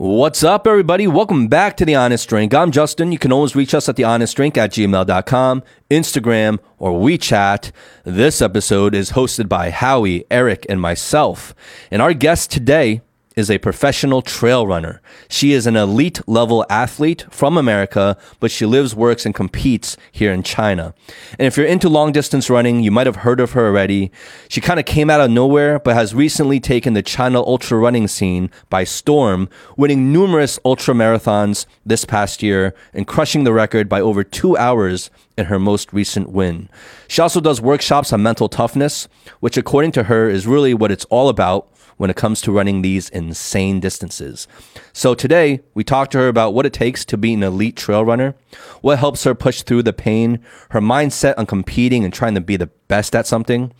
What's up, everybody? Welcome back to The Honest Drink. I'm Justin. You can always reach us at thehonestdrink at gmail.com, Instagram, or WeChat. This episode is hosted by Howie, Eric, and myself. And our guest today is a professional trail runner. She is an elite level athlete from America, but she lives, works, and competes here in China. And if you're into long distance running, you might have heard of her already. She kind of came out of nowhere, but has recently taken the China ultra running scene by storm, winning numerous ultra marathons this past year and crushing the record by over two hours in her most recent win. She also does workshops on mental toughness, which according to her is really what it's all about when it comes to running these insane distances. So today, we talked to her about what it takes to be an elite trail runner, what helps her push through the pain, her mindset on competing and trying to be the best at something,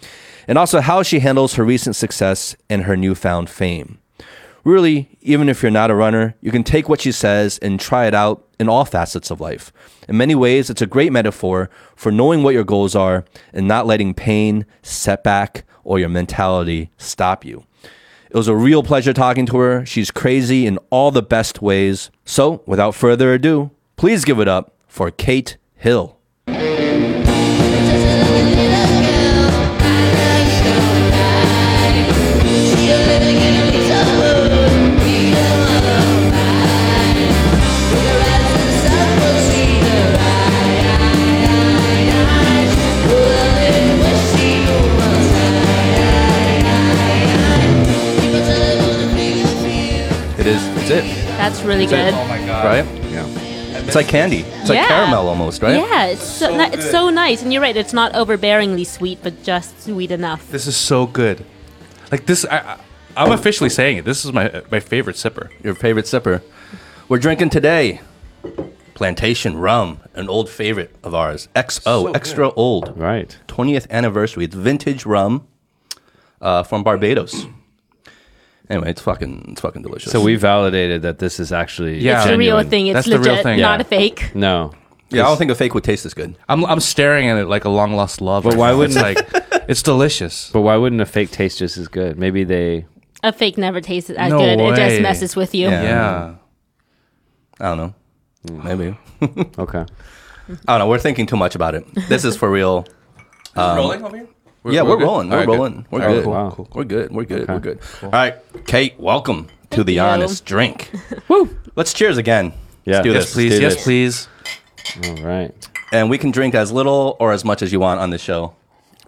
and also how she handles her recent success and her newfound fame. Really, even if you're not a runner, you can take what she says and try it out in all facets of life. In many ways, it's a great metaphor for knowing what your goals are and not letting pain, setback, or your mentality stop you. It was a real pleasure talking to her. She's crazy in all the best ways. So, without further ado, please give it up for Kate Hill. It is, it's it, That's really good. Oh my god. right? Yeah. It's like candy. It's like Yeah. caramel almost, right? Yeah, it's so, ni- it's so nice, and you're right. It's not overbearingly sweet, but just sweet enough. This is so good. Like this, I, I, I'm officially saying it. This is my my favorite sipper. Your favorite sipper. We're drinking today Plantation Rum, an old favorite of ours. XO, extra old. Right. 20th anniversary. It's vintage rum uh, from Barbados. Anyway, it's fucking, it's fucking delicious. So we validated that this is actually Yeah. It's a real genuine. thing. It's That's the real thing. not Yeah. a fake. No. yeah, I don't think a fake would taste as good. I'm I'm staring at it like a long lost love. But why wouldn't- it's like it's delicious? But why wouldn't a fake taste just as good? Maybe they. A fake never tastes as No good. It just messes with you. Yeah. Yeah. I don't know. Mm. Maybe. Okay. I don't know. We're thinking too much about it. This is for real. rolling um, over here? Yeah, we're, good? rolling. We're right, good. rolling. We're All right, good. cool, Wow. cool, cool. We're good. We're good. Okay. We're good. All right, Kate, welcome to the you. Honest Drink. Woo! Let's cheers again. Yeah. Let's do Yes, this. Please. do Yes, this. please. All right. And we can drink as little or as much as you want on this show.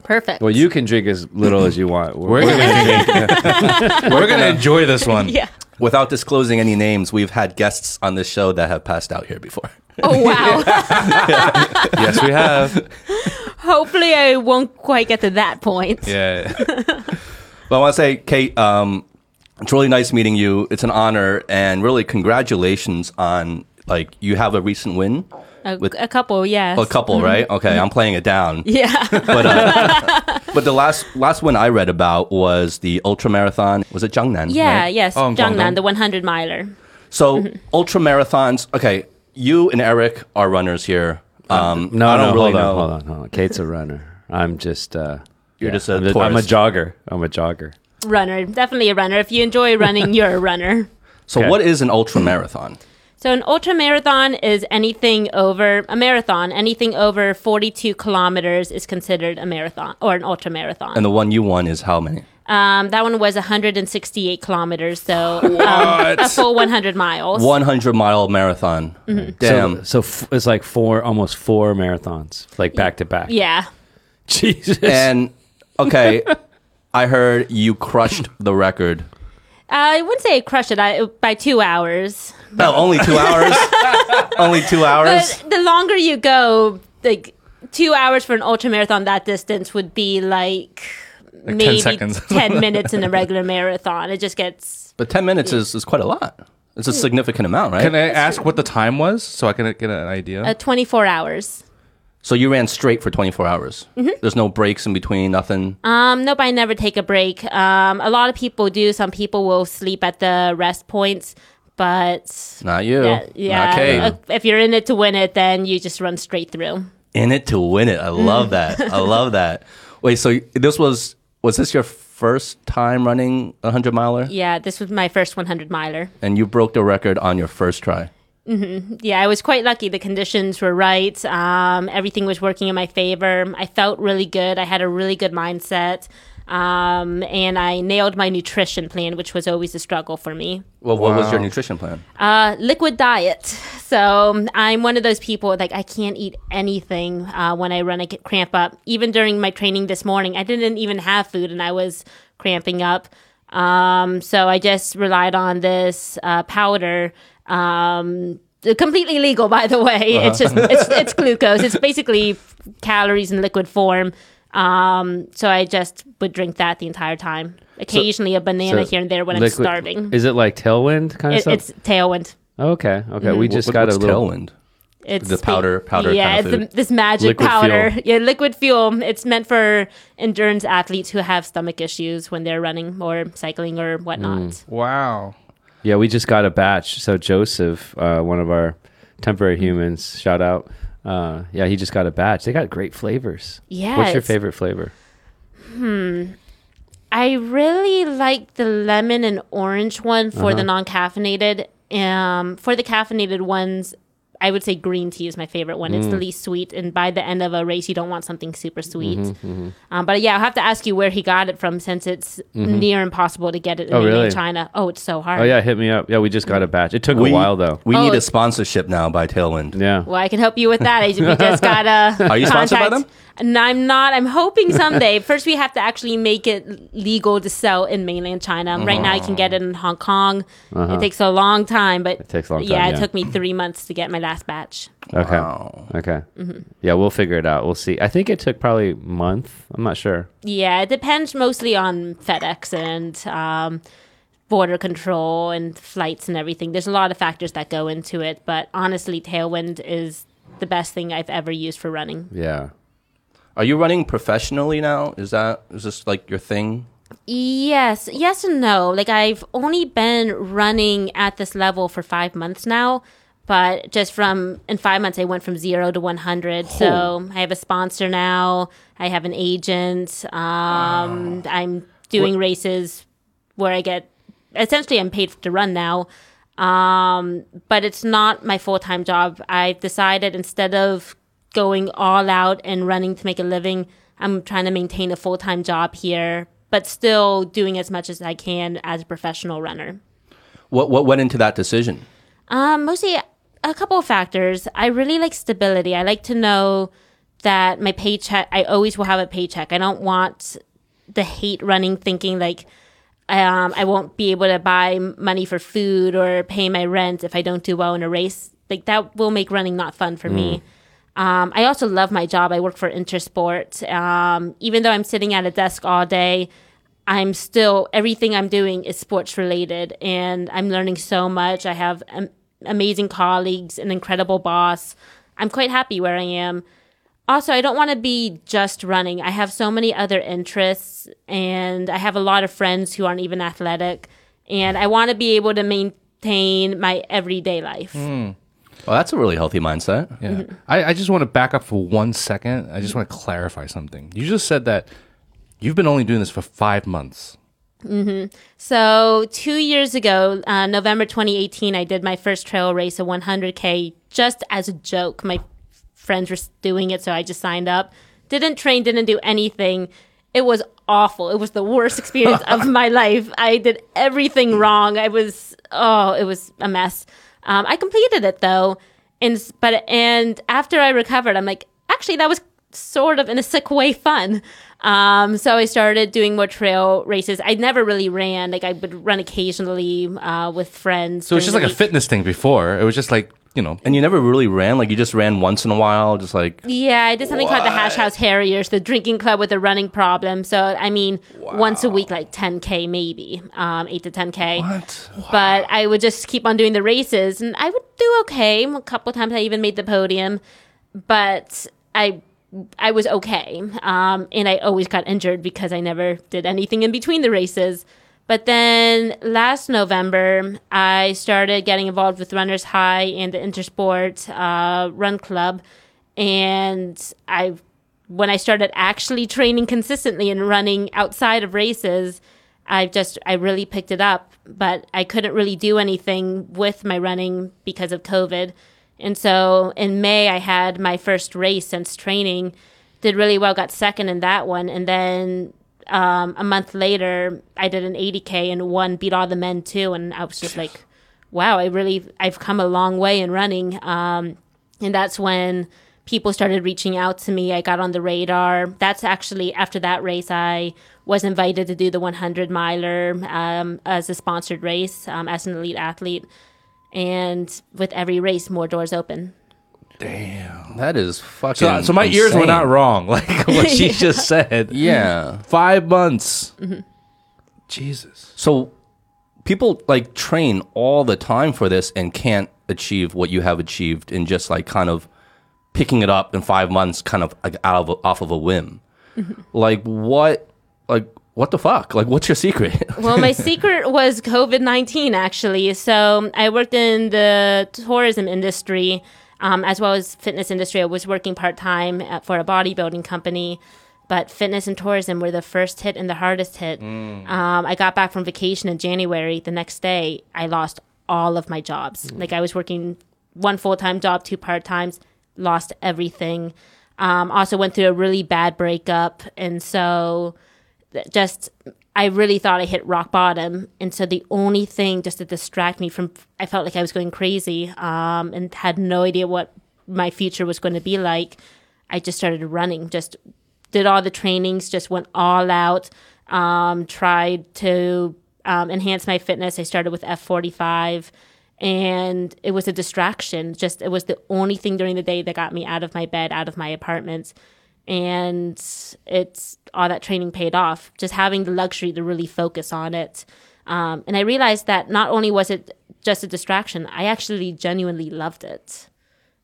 Perfect. Well, you can drink as little as you want. We're gonna drink. we're gonna enjoy this one. yeah. Without disclosing any names, we've had guests on this show that have passed out here before. Oh wow. Yes, we have. Hopefully, I won't quite get to that point. Yeah. But I want to say, Kate, um, it's really nice meeting you. It's an honor, and really congratulations on like you have a recent win. A, With- a couple, yes. A couple, right? Okay, I'm playing it down. Yeah. But uh, but the last last one I read about was the ultra marathon. Was it Jiangnan? yeah. right? Yes. Oh, Jiangnan, the 100 miler. So ultra marathons. Okay, you and Eric are runners here. Um, no, I don't no, really hold on, know. hold on, hold on. Kate's a runner. I'm just. Uh, You're yeah, just a I'm, just- I'm a jogger. I'm a jogger. Runner. Definitely a runner. If you enjoy running, you're a runner. So Okay. what is an ultra marathon? So an ultra marathon is anything over a marathon. Anything over 42 kilometers is considered a marathon or an ultra marathon. And the one you won is how many? Um, that one was 168 kilometers, so um, a full 100 miles. 100 mile marathon. Mm-hmm. Damn. So, so f- it's like four, almost four marathons, like back to back. Yeah. Jesus. and okay, I heard you crushed the record. I wouldn't say I crushed it I, by two hours. No, only two hours. only two hours. But the longer you go, like two hours for an ultra marathon that distance would be like, 10 maybe seconds. 10 minutes in a regular marathon. It just gets. But 10 minutes is, is quite a lot. It's a significant amount, right? Can I ask what the time was so I can get an idea? Uh, 24 hours. so you ran straight for 24 hours. Mm-hmm. There's no breaks in between, nothing. Um, nope, I never take a break. Um, a lot of people do. Some people will sleep at the rest points, but Not you. yeah, yeah. Not Kate. uh, if you're in it to win it, then you just run straight through. in it to win it. I love that. I love that. Wait, so this was was this your first time running a hundred miler, Yeah, this was my first 100 miler. and you broke the record on your first try. Mm-hmm. Yeah, I was quite lucky. The conditions were right. Um, everything was working in my favor. I felt really good. I had a really good mindset. Um, and I nailed my nutrition plan, which was always a struggle for me. Well, what was your nutrition plan? Uh, liquid diet. So I'm one of those people like I can't eat anything uh, when I run. I get cramp up. Even during my training this morning, I didn't even have food and I was cramping up. Um, so I just relied on this uh, powder. Um, completely legal, by the way. It's just it's, it's glucose. It's basically calories in liquid form. Um, so I just would drink that the entire time. Occasionally a banana So here and there when liquid- I'm starving. Is it like tailwind kind of It, stuff? it's tailwind. okay. Okay. We just What- got what's a little. tailwind. It's The powder- powder Yeah, kind of it's food. the, this magic Liquid powder. fuel. Yeah, liquid fuel. It's meant for endurance athletes who have stomach issues when they're running or cycling or whatnot. Mm. Wow. Yeah, we just got a batch. So Joseph, uh, one of our temporary humans, shout out. Uh, yeah, he just got a batch. They got great flavors. Yeah, What's your favorite flavor? Hmm. I really like the lemon and orange one for Uh-huh. the non-caffeinated. Um, for the caffeinated ones, I would say green tea is my favorite one. Mm. It's the least sweet, and by the end of a race, you don't want something super sweet. Mm-hmm, Um, but yeah, I'll have to ask you where he got it from, since it's near impossible to get it in Oh, mainland really? China. Oh, it's so hard. Oh yeah, hit me up. Yeah, we just got a batch. It took We, a while though. We Oh, need a sponsorship now by Tailwind. Yeah. Well, I can help you with that. I we just got a. Are you sponsored by contact. them? And I'm not. I'm hoping someday. First, we have to actually make it legal to sell in mainland China. Right now, you can get it in Hong Kong. It takes a long time, but Uh-huh. It takes a long yeah, time, it took me three months to get my last batch. Okay. Wow. Okay. Mm-hmm. Yeah, we'll figure it out. We'll see. I think it took probably a month. I'm not sure. Yeah, it depends mostly on FedEx and um, border control and flights and everything. There's a lot of factors that go into it, but honestly, Tailwind is the best thing I've ever used for running. Yeah. Are you running professionally now? Is that is this like your thing? Yes, yes and no. Like I've only been running at this level for five months now, but just from in five months I went from zero to one hundred. So I have a sponsor now. I have an agent. Um, I'm doing races where I get essentially I'm paid to run now. Um, but it's not my full time job. I've decided instead of going all out and running to make a living, I'm trying to maintain a full time job here, but still doing as much as I can as a professional runner. What what went into that decision? Um, mostly a couple of factors. I really like stability. I like to know that my paycheck, I always will have a paycheck. I don't want the hate running thinking like, um, I won't be able to buy money for food or pay my rent if I don't do well in a race. Like that will make running not fun for me. Um, I also love my job. I work for Intersport. Um, even though I'm sitting at a desk all day, I'm still everything I'm doing is sports related, and I'm learning so much. I have am- amazing colleagues, an incredible boss. I'm quite happy where I am. Also, I don't want to be just running. I have so many other interests, and I have a lot of friends who aren't even athletic, and I want to be able to maintain my everyday life. Well, that's a really healthy mindset. Yeah. I, I just want to back up for one second. I just want to clarify something. You just said that you've been only doing this for five months. So two years ago, uh, November 2018, I did my first trail race, a 100k, just as a joke. My friends were doing it, so I just signed up. Didn't train, didn't do anything. It was awful. It was the worst experience of my life. I did everything wrong. I was oh, it was a mess. Um, I completed it though, and but and after I recovered, I'm like, actually, that was sort of in a sick way fun. Um, so I started doing more trail races. I never really ran. Like I would run occasionally uh, with friends. So it's just like the a fitness thing before. It was just like, you know, And you never really ran. Like you just ran once in a while, just like Yeah, I did something called the Hash House Harriers, the drinking club with a running problem. So I mean, once a week, like 10k maybe, um, eight to 10k. what? But I would just keep on doing the races, and I would do okay. A couple times I even made the podium, but I. I was okay, um, and I always got injured because I never did anything in between the races. But then last November, I started getting involved with Runners High and the Intersport uh, Run Club, and I when I started actually training consistently and running outside of races, I just I really picked it up, but I couldn't really do anything with my running because of COVID. And so in May I had my first race since training, did really well, got second in that one, and then um, a month later I did an 80k and won, beat all the men too, and I was just like, wow, I really I've come a long way in running. Um, and that's when people started reaching out to me. I got on the radar. That's actually after that race, I was invited to do the 100 miler um, as a sponsored race um, as an elite athlete. And with every race, more doors open. Damn. That is fucking. So, so my ears were insane. not wrong, like what she just said. Yeah. Five months. Jesus. So people like train all the time for this and can't achieve what you have achieved in just like kind of picking it up in five months, kind of like out of off of a whim. Mm-hmm. Like what? Like what the fuck? Like what's your secret? well, my secret was COVID 19, actually. So I worked in the tourism industry um, as well as fitness industry. I was working part time for a bodybuilding company. But fitness and tourism were the first hit and the hardest hit. Um, I got back from vacation in January. The next day, I lost all of my jobs. Like I was working one full time job, two part times, lost everything. Um, also went through a really bad breakup, and so just I really thought I hit rock bottom. And so the only thing just to distract me from, I felt like I was going crazy um, and had no idea what my future was going to be like. I just started running, just did all the trainings, just went all out, um, tried to um, enhance my fitness. I started with F45 and it was a distraction. Just, it was the only thing during the day that got me out of my bed, out of my apartment and it's all that training paid off just having the luxury to really focus on it um, and i realized that not only was it just a distraction i actually genuinely loved it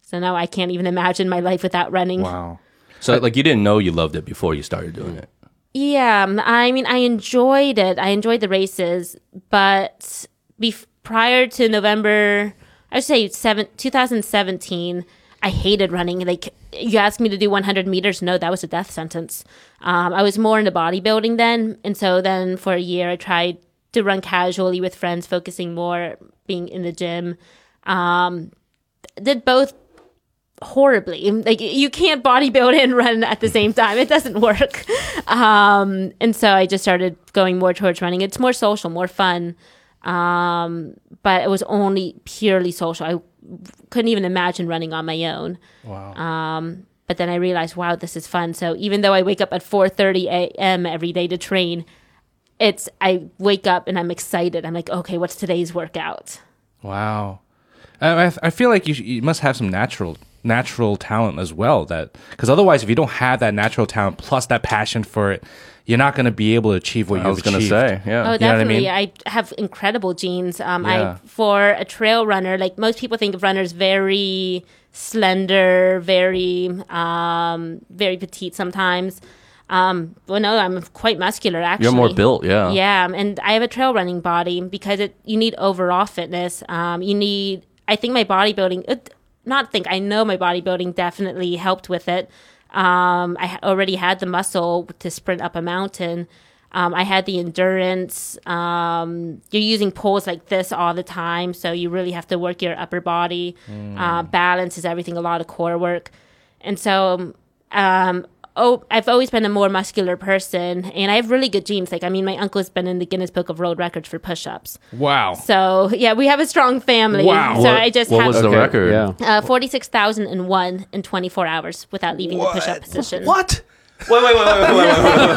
so now i can't even imagine my life without running Wow. so like you didn't know you loved it before you started doing it. yeah i mean i enjoyed it i enjoyed the races but bef- prior to november i would say seven, 2017 I hated running. Like you asked me to do 100 meters, no, that was a death sentence. Um, I was more into bodybuilding then, and so then for a year I tried to run casually with friends, focusing more being in the gym. Um, did both horribly. Like you can't bodybuild and run at the same time. It doesn't work. Um, and so I just started going more towards running. It's more social, more fun. Um, but it was only purely social. I couldn't even imagine running on my own. Wow. Um, but then I realized, wow, this is fun. So even though I wake up at 4:30 a.m. every day to train, it's I wake up and I'm excited. I'm like, okay, what's today's workout? Wow. I, I- I feel like you, sh- you must have some natural natural talent as well. That because otherwise, if you don't have that natural talent plus that passion for it, you're not going to be able to achieve what I you've was gonna say, yeah. Oh, You know what I definitely. mean? I, have incredible genes. Um, Yeah. I for a trail runner, like most people think of runners very slender, very um, very petite sometimes. Um, well, no, I'm quite muscular. Actually, You're more built, yeah. Yeah, and I have a trail running body because it you need overall fitness. Um, you need. I think my bodybuilding. It, not think. I know my bodybuilding definitely helped with it. Um, I already had the muscle to sprint up a mountain. Um, I had the endurance. Um, you're using poles like this all the time, so you really have to work your upper body. Uh, balance is everything. A lot of core work, and so um, oh, I've always been a more muscular person, and I have really good genes. Like, I mean, my uncle's been in the Guinness Book of World Records for push-ups. Wow. So yeah, we have a strong family. Wow. So I just what have was the Okay, record? Yeah. uh, forty-six thousand and one in twenty-four hours without leaving the push-up position. What? Wait, wait, wait, wait, wait, wait, wait, wait, wait,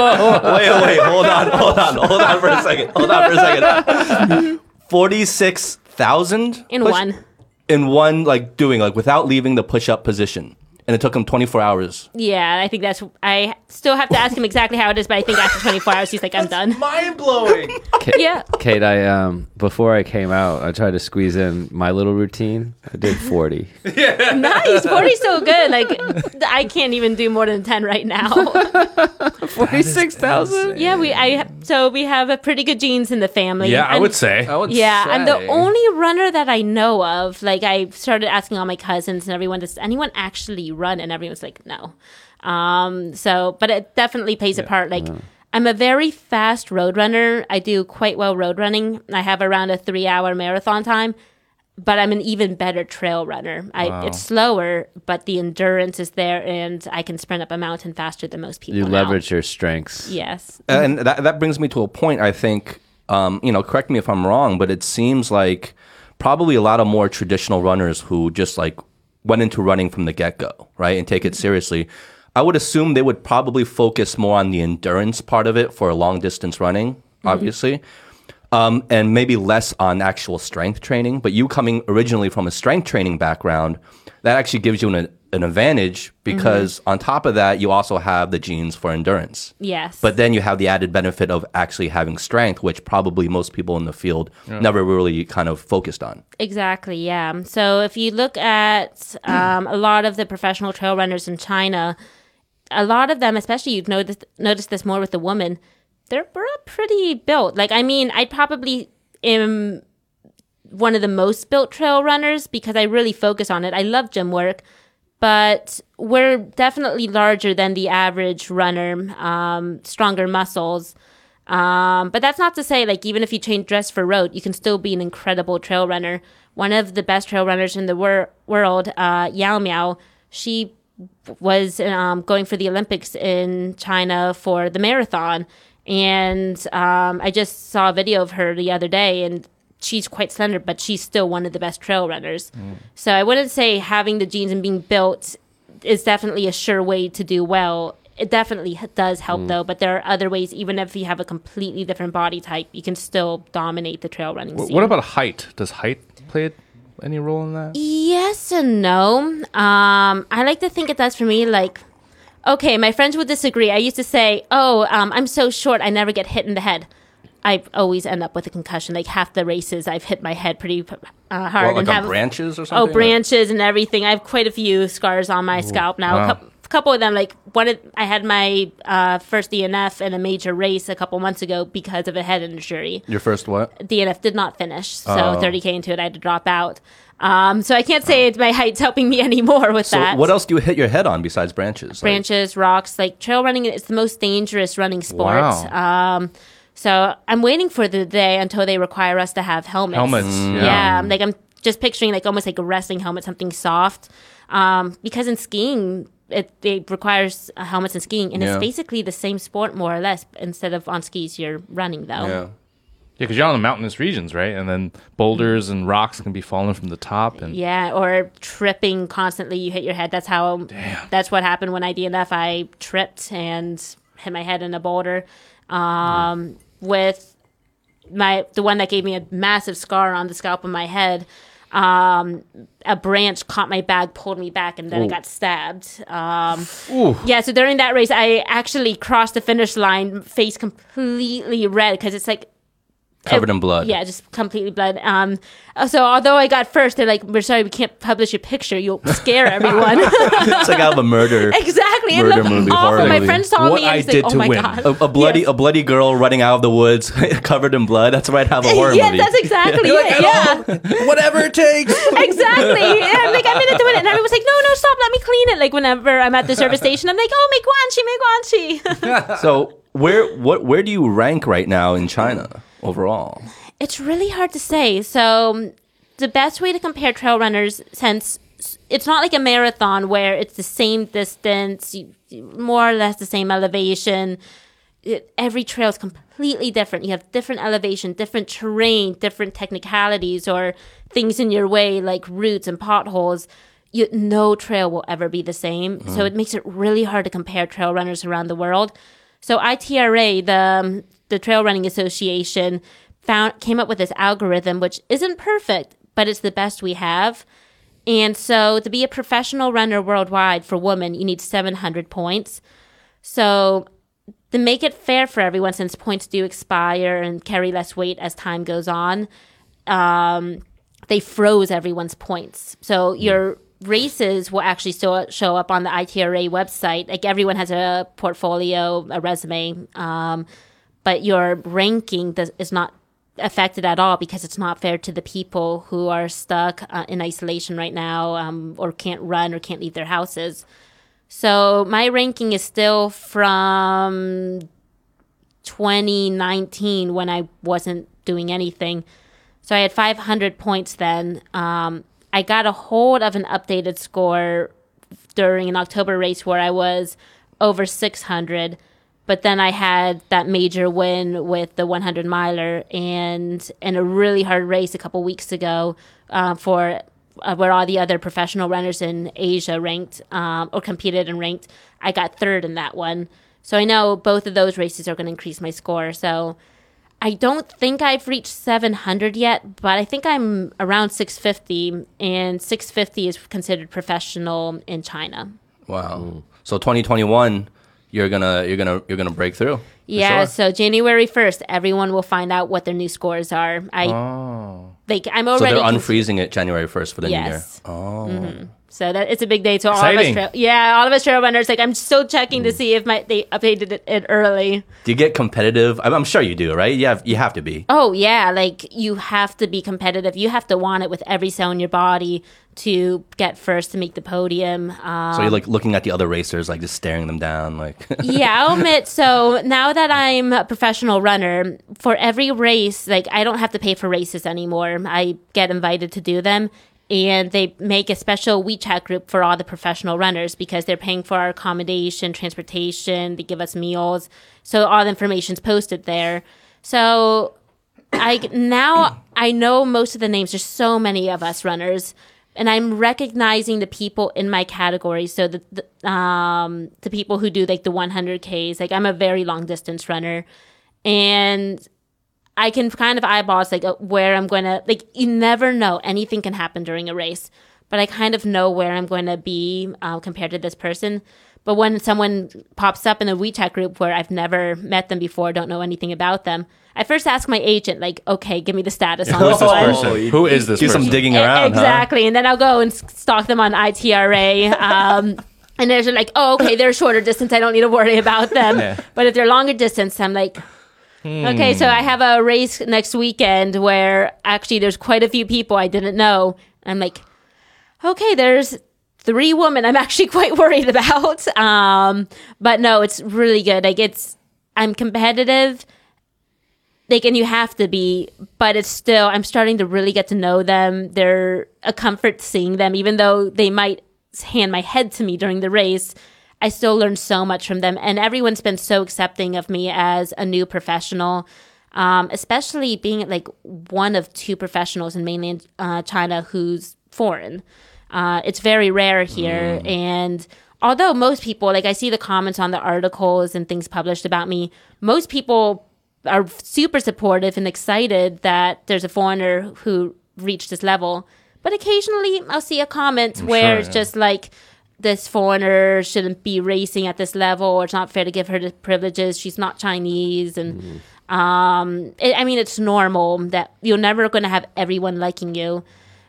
wait, wait, wait, wait, hold on, hold on, hold on for a second, hold on for a second. Forty-six thousand In one. in one, like doing like without leaving the push-up position, and it took him twenty-four hours. Yeah, I think that's. I still have to ask him exactly how it is, but I think after twenty-four hours, he's like, "I'm done." Mind blowing. Yeah. Kate, I um before I came out, I tried to squeeze in my little routine. I did forty. yeah. nice. 40's so good. Like, I can't even do more than 10 right now. Forty six thousand. Yeah, we I So we have a pretty good genes in the family. Yeah, I And- would say. I would Yeah, I'm the only runner that I know of. Like I started asking all my cousins and everyone, does anyone actually run? And everyone's like, no. Um, so, but it definitely plays a part. Like I'm a very fast road runner. I do quite well road running. I have around a three hour marathon time. But I'm an even better trail runner. I, It's slower, but the endurance is there, and I can sprint up a mountain faster than most people. You now. leverage your strengths. Yes. and that that brings me to a point. I think, um, you know, correct me if I'm wrong, but it seems like probably a lot of more traditional runners who just like went into running from the get go, right, and take it seriously. I would assume they would probably focus more on the endurance part of it for long distance running, obviously, um, and maybe less on actual strength training. But you coming originally from a strength training background, that actually gives you an, an advantage because on top of that, you also have the genes for endurance. Yes. But then you have the added benefit of actually having strength, which probably most people in the field never really kind of focused on. Exactly, yeah. So if you look at um, a lot of the professional trail runners in China, a lot of them, especially you've noticed noticed this more with the women, they're pretty built. Like I mean, I probably am one of the most built trail runners because I really focus on it. I love gym work, but we're definitely larger than the average runner, um, stronger muscles. Um, but that's not to say, like, even if you change dress for road, you can still be an incredible trail runner. One of the best trail runners in the wor- world, uh, Yao Miao, she was um, going for the Olympics in China for the marathon. And um, I just saw a video of her the other day, and she's quite slender, but she's still one of the best trail runners. So I wouldn't say having the genes and being built is definitely a sure way to do well. It definitely does help though, but there are other ways. Even if you have a completely different body type, you can still dominate the trail running scene. What about height? Does height play any role in that? Yes and no. Um, I like to think it does for me. Like, okay, my friends would disagree. I used to say, "Oh, um, I'm so short, I never get hit in the head." I always end up with a concussion. Like half the races, I've hit my head pretty uh, hard. Well, like and have, branches or something? Oh, branches and everything. I have quite a few scars on my scalp now. wow. A, coup- a couple of them, like one, of, I had my uh, first DNF in a major race a couple months ago because of a head injury. Your first what? DNF did not finish, so Oh. 30k into it, I had to drop out. Um, so I can't say it's my height's helping me anymore with So that. what else do you hit your head on besides branches? Like- Branches, rocks, like trail running is the most dangerous running sport. Wow. Um, so I'm waiting for the day until they require us to have helmets. Helmets. Mm. Yeah. Yeah, like I'm just picturing like almost like a wrestling helmet, something soft. Um, because in skiing, it, it requires uh, helmets in skiing, and Yeah. it's basically the same sport more or less. Instead of on skis, you're running though. Yeah. Yeah, because you're on the mountainous regions, right? And then boulders and rocks can be falling from the top. And Yeah, or tripping constantly. You hit your head. That's how. Damn. That's what happened when I DNF. I tripped and hit my head in a boulder. Um, With my the one that gave me a massive scar on the scalp of my head. Um, a branch caught my bag, pulled me back, and then I got stabbed. Um, yeah, so during that race, I actually crossed the finish line, face completely red because it's like Covered in blood. yeah, just completely blood. Um, uh, so although I got first, they're like, "We're sorry, we can't publish your picture. You'll scare everyone." it's like out of a murder. exactly. Murder looked movie, awful. horror My movie. friend saw What me and I did like, to "Oh my win." god." A, a bloody Yes. a bloody girl running out of the woods, covered in blood. That's right. Have a horror yeah, movie. that's exactly it. Yeah, whatever it takes. exactly. Yeah, I'm like, I'm in it doing it, and everyone's like, "No, no, stop! Let me clean it." Like whenever I'm at the service station, I'm like, "Oh, make guanchi, make guanchi." so where what where do you rank right now in China overall? It's really hard to say. So, the best way to compare trail runners, since it's not like a marathon where it's the same distance, more or less the same elevation. It, every trail is completely different. You have different elevation, different terrain, different technicalities, or things in your way like roots and potholes. You, no trail will ever be the same. So mm. it makes it really hard to compare trail runners around the world. So ITRA, the um, the Trail Running Association, found came up with this algorithm, which isn't perfect, but it's the best we have. And so, to be a professional runner worldwide for women, you need 700 points. So, to make it fair for everyone, since points do expire and carry less weight as time goes on, um, they froze everyone's points. So your races will actually still show up on the ITRA website. Like everyone has a portfolio, a resume, um, but your ranking does, is not affected at all because it's not fair to the people who are stuck uh, in isolation right now um, or can't run or can't leave their houses. So my ranking is still from 2019 when I wasn't doing anything. So I had 500 points then. Um, I got a hold of an updated score during an October race where I was over 600. But then I had that major win with the 100 miler and in a really hard race a couple weeks ago uh, for uh, where all the other professional runners in Asia ranked um, or competed and ranked. I got third in that one. So I know both of those races are going to increase my score. So I don't think I've reached 700 yet, but I think I'm around 650, and 650 is considered professional in China. Wow. So 2021, you're gonna you're gonna you're gonna break through. Yeah, sure. so January 1st, everyone will find out what their new scores are. I like I'm already. So they're unfreezing it January 1st for the new year. Yes. Oh. Mhm. So that it's a big day to all of us. Trail, yeah, all of us trail runners. Like I'm still checking Mm. to see if my they updated it, it early. Do you get competitive? I'm, I'm sure you do, right? You have you have to be. Oh yeah, like you have to be competitive. You have to want it with every cell in your body to get first to make the podium. Um, So you're like looking at the other racers, like just staring them down, like. yeah, I'll admit. So now that I'm a professional runner, for every race, like I don't have to pay for races anymore. I get invited to do them. And they make a special WeChat group for all the professional runners because they're paying for our accommodation, transportation, they give us meals. So all the information's posted there. So I now I know most of the names. There's so many of us runners, and I'm recognizing the people in my category. So the, the um the people who do like the 100ks. Like I'm a very long distance runner, and I can kind of eyeball it's like uh, where I'm going to like. You never know; anything can happen during a race. But I kind of know where I'm going to be uh, compared to this person. But when someone pops up in a WeChat group where I've never met them before, don't know anything about them, I first ask my agent, like, okay, give me the status on Who is this this one. person? Who is this Do person? some digging around, huh? exactly, and then I'll go and stalk them on ITRA. Um, and they're like, oh, okay, they're shorter distance. I don't need to worry about them. Yeah. But if they're longer distance, I'm like, okay. So I have a race next weekend where actually there's quite a few people I didn't know. I'm like, okay, there's three women I'm actually quite worried about. Um, but no, it's really good. Like it's, I'm competitive like and you have to be but it's still i'm starting to really get to know them they're a comfort seeing them even though they might hand my head to me during the race i still learn so much from them and everyone's been so accepting of me as a new professional um, especially being like one of two professionals in mainland uh, china who's foreign uh, it's very rare here and although most people like i see the comments on the articles and things published about me most people are super supportive and excited that there's a foreigner who reached this level. But occasionally I'll see a comment where sure, it's yeah. just like this foreigner shouldn't be racing at this level or it's not fair to give her the privileges. She's not Chinese and um it, I mean it's normal that you're never going to have everyone liking you.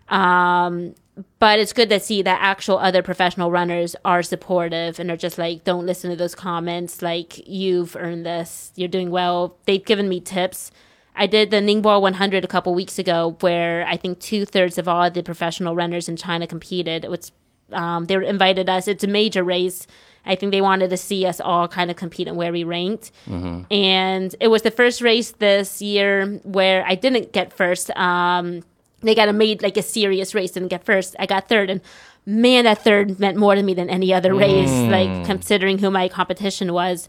Um but it's good to see that actual other professional runners are supportive and are just like, don't listen to those comments. Like, you've earned this. You're doing well. They've given me tips. I did the Ningbo 100 a couple weeks ago, where I think two thirds of all the professional runners in China competed. It was, um, they invited us. It's a major race. I think they wanted to see us all kind of compete and where we ranked. And it was the first race this year where I didn't get first. Um, they got a made like a serious race didn't get first. I got third, and man, that third meant more to me than any other race. Like considering who my competition was,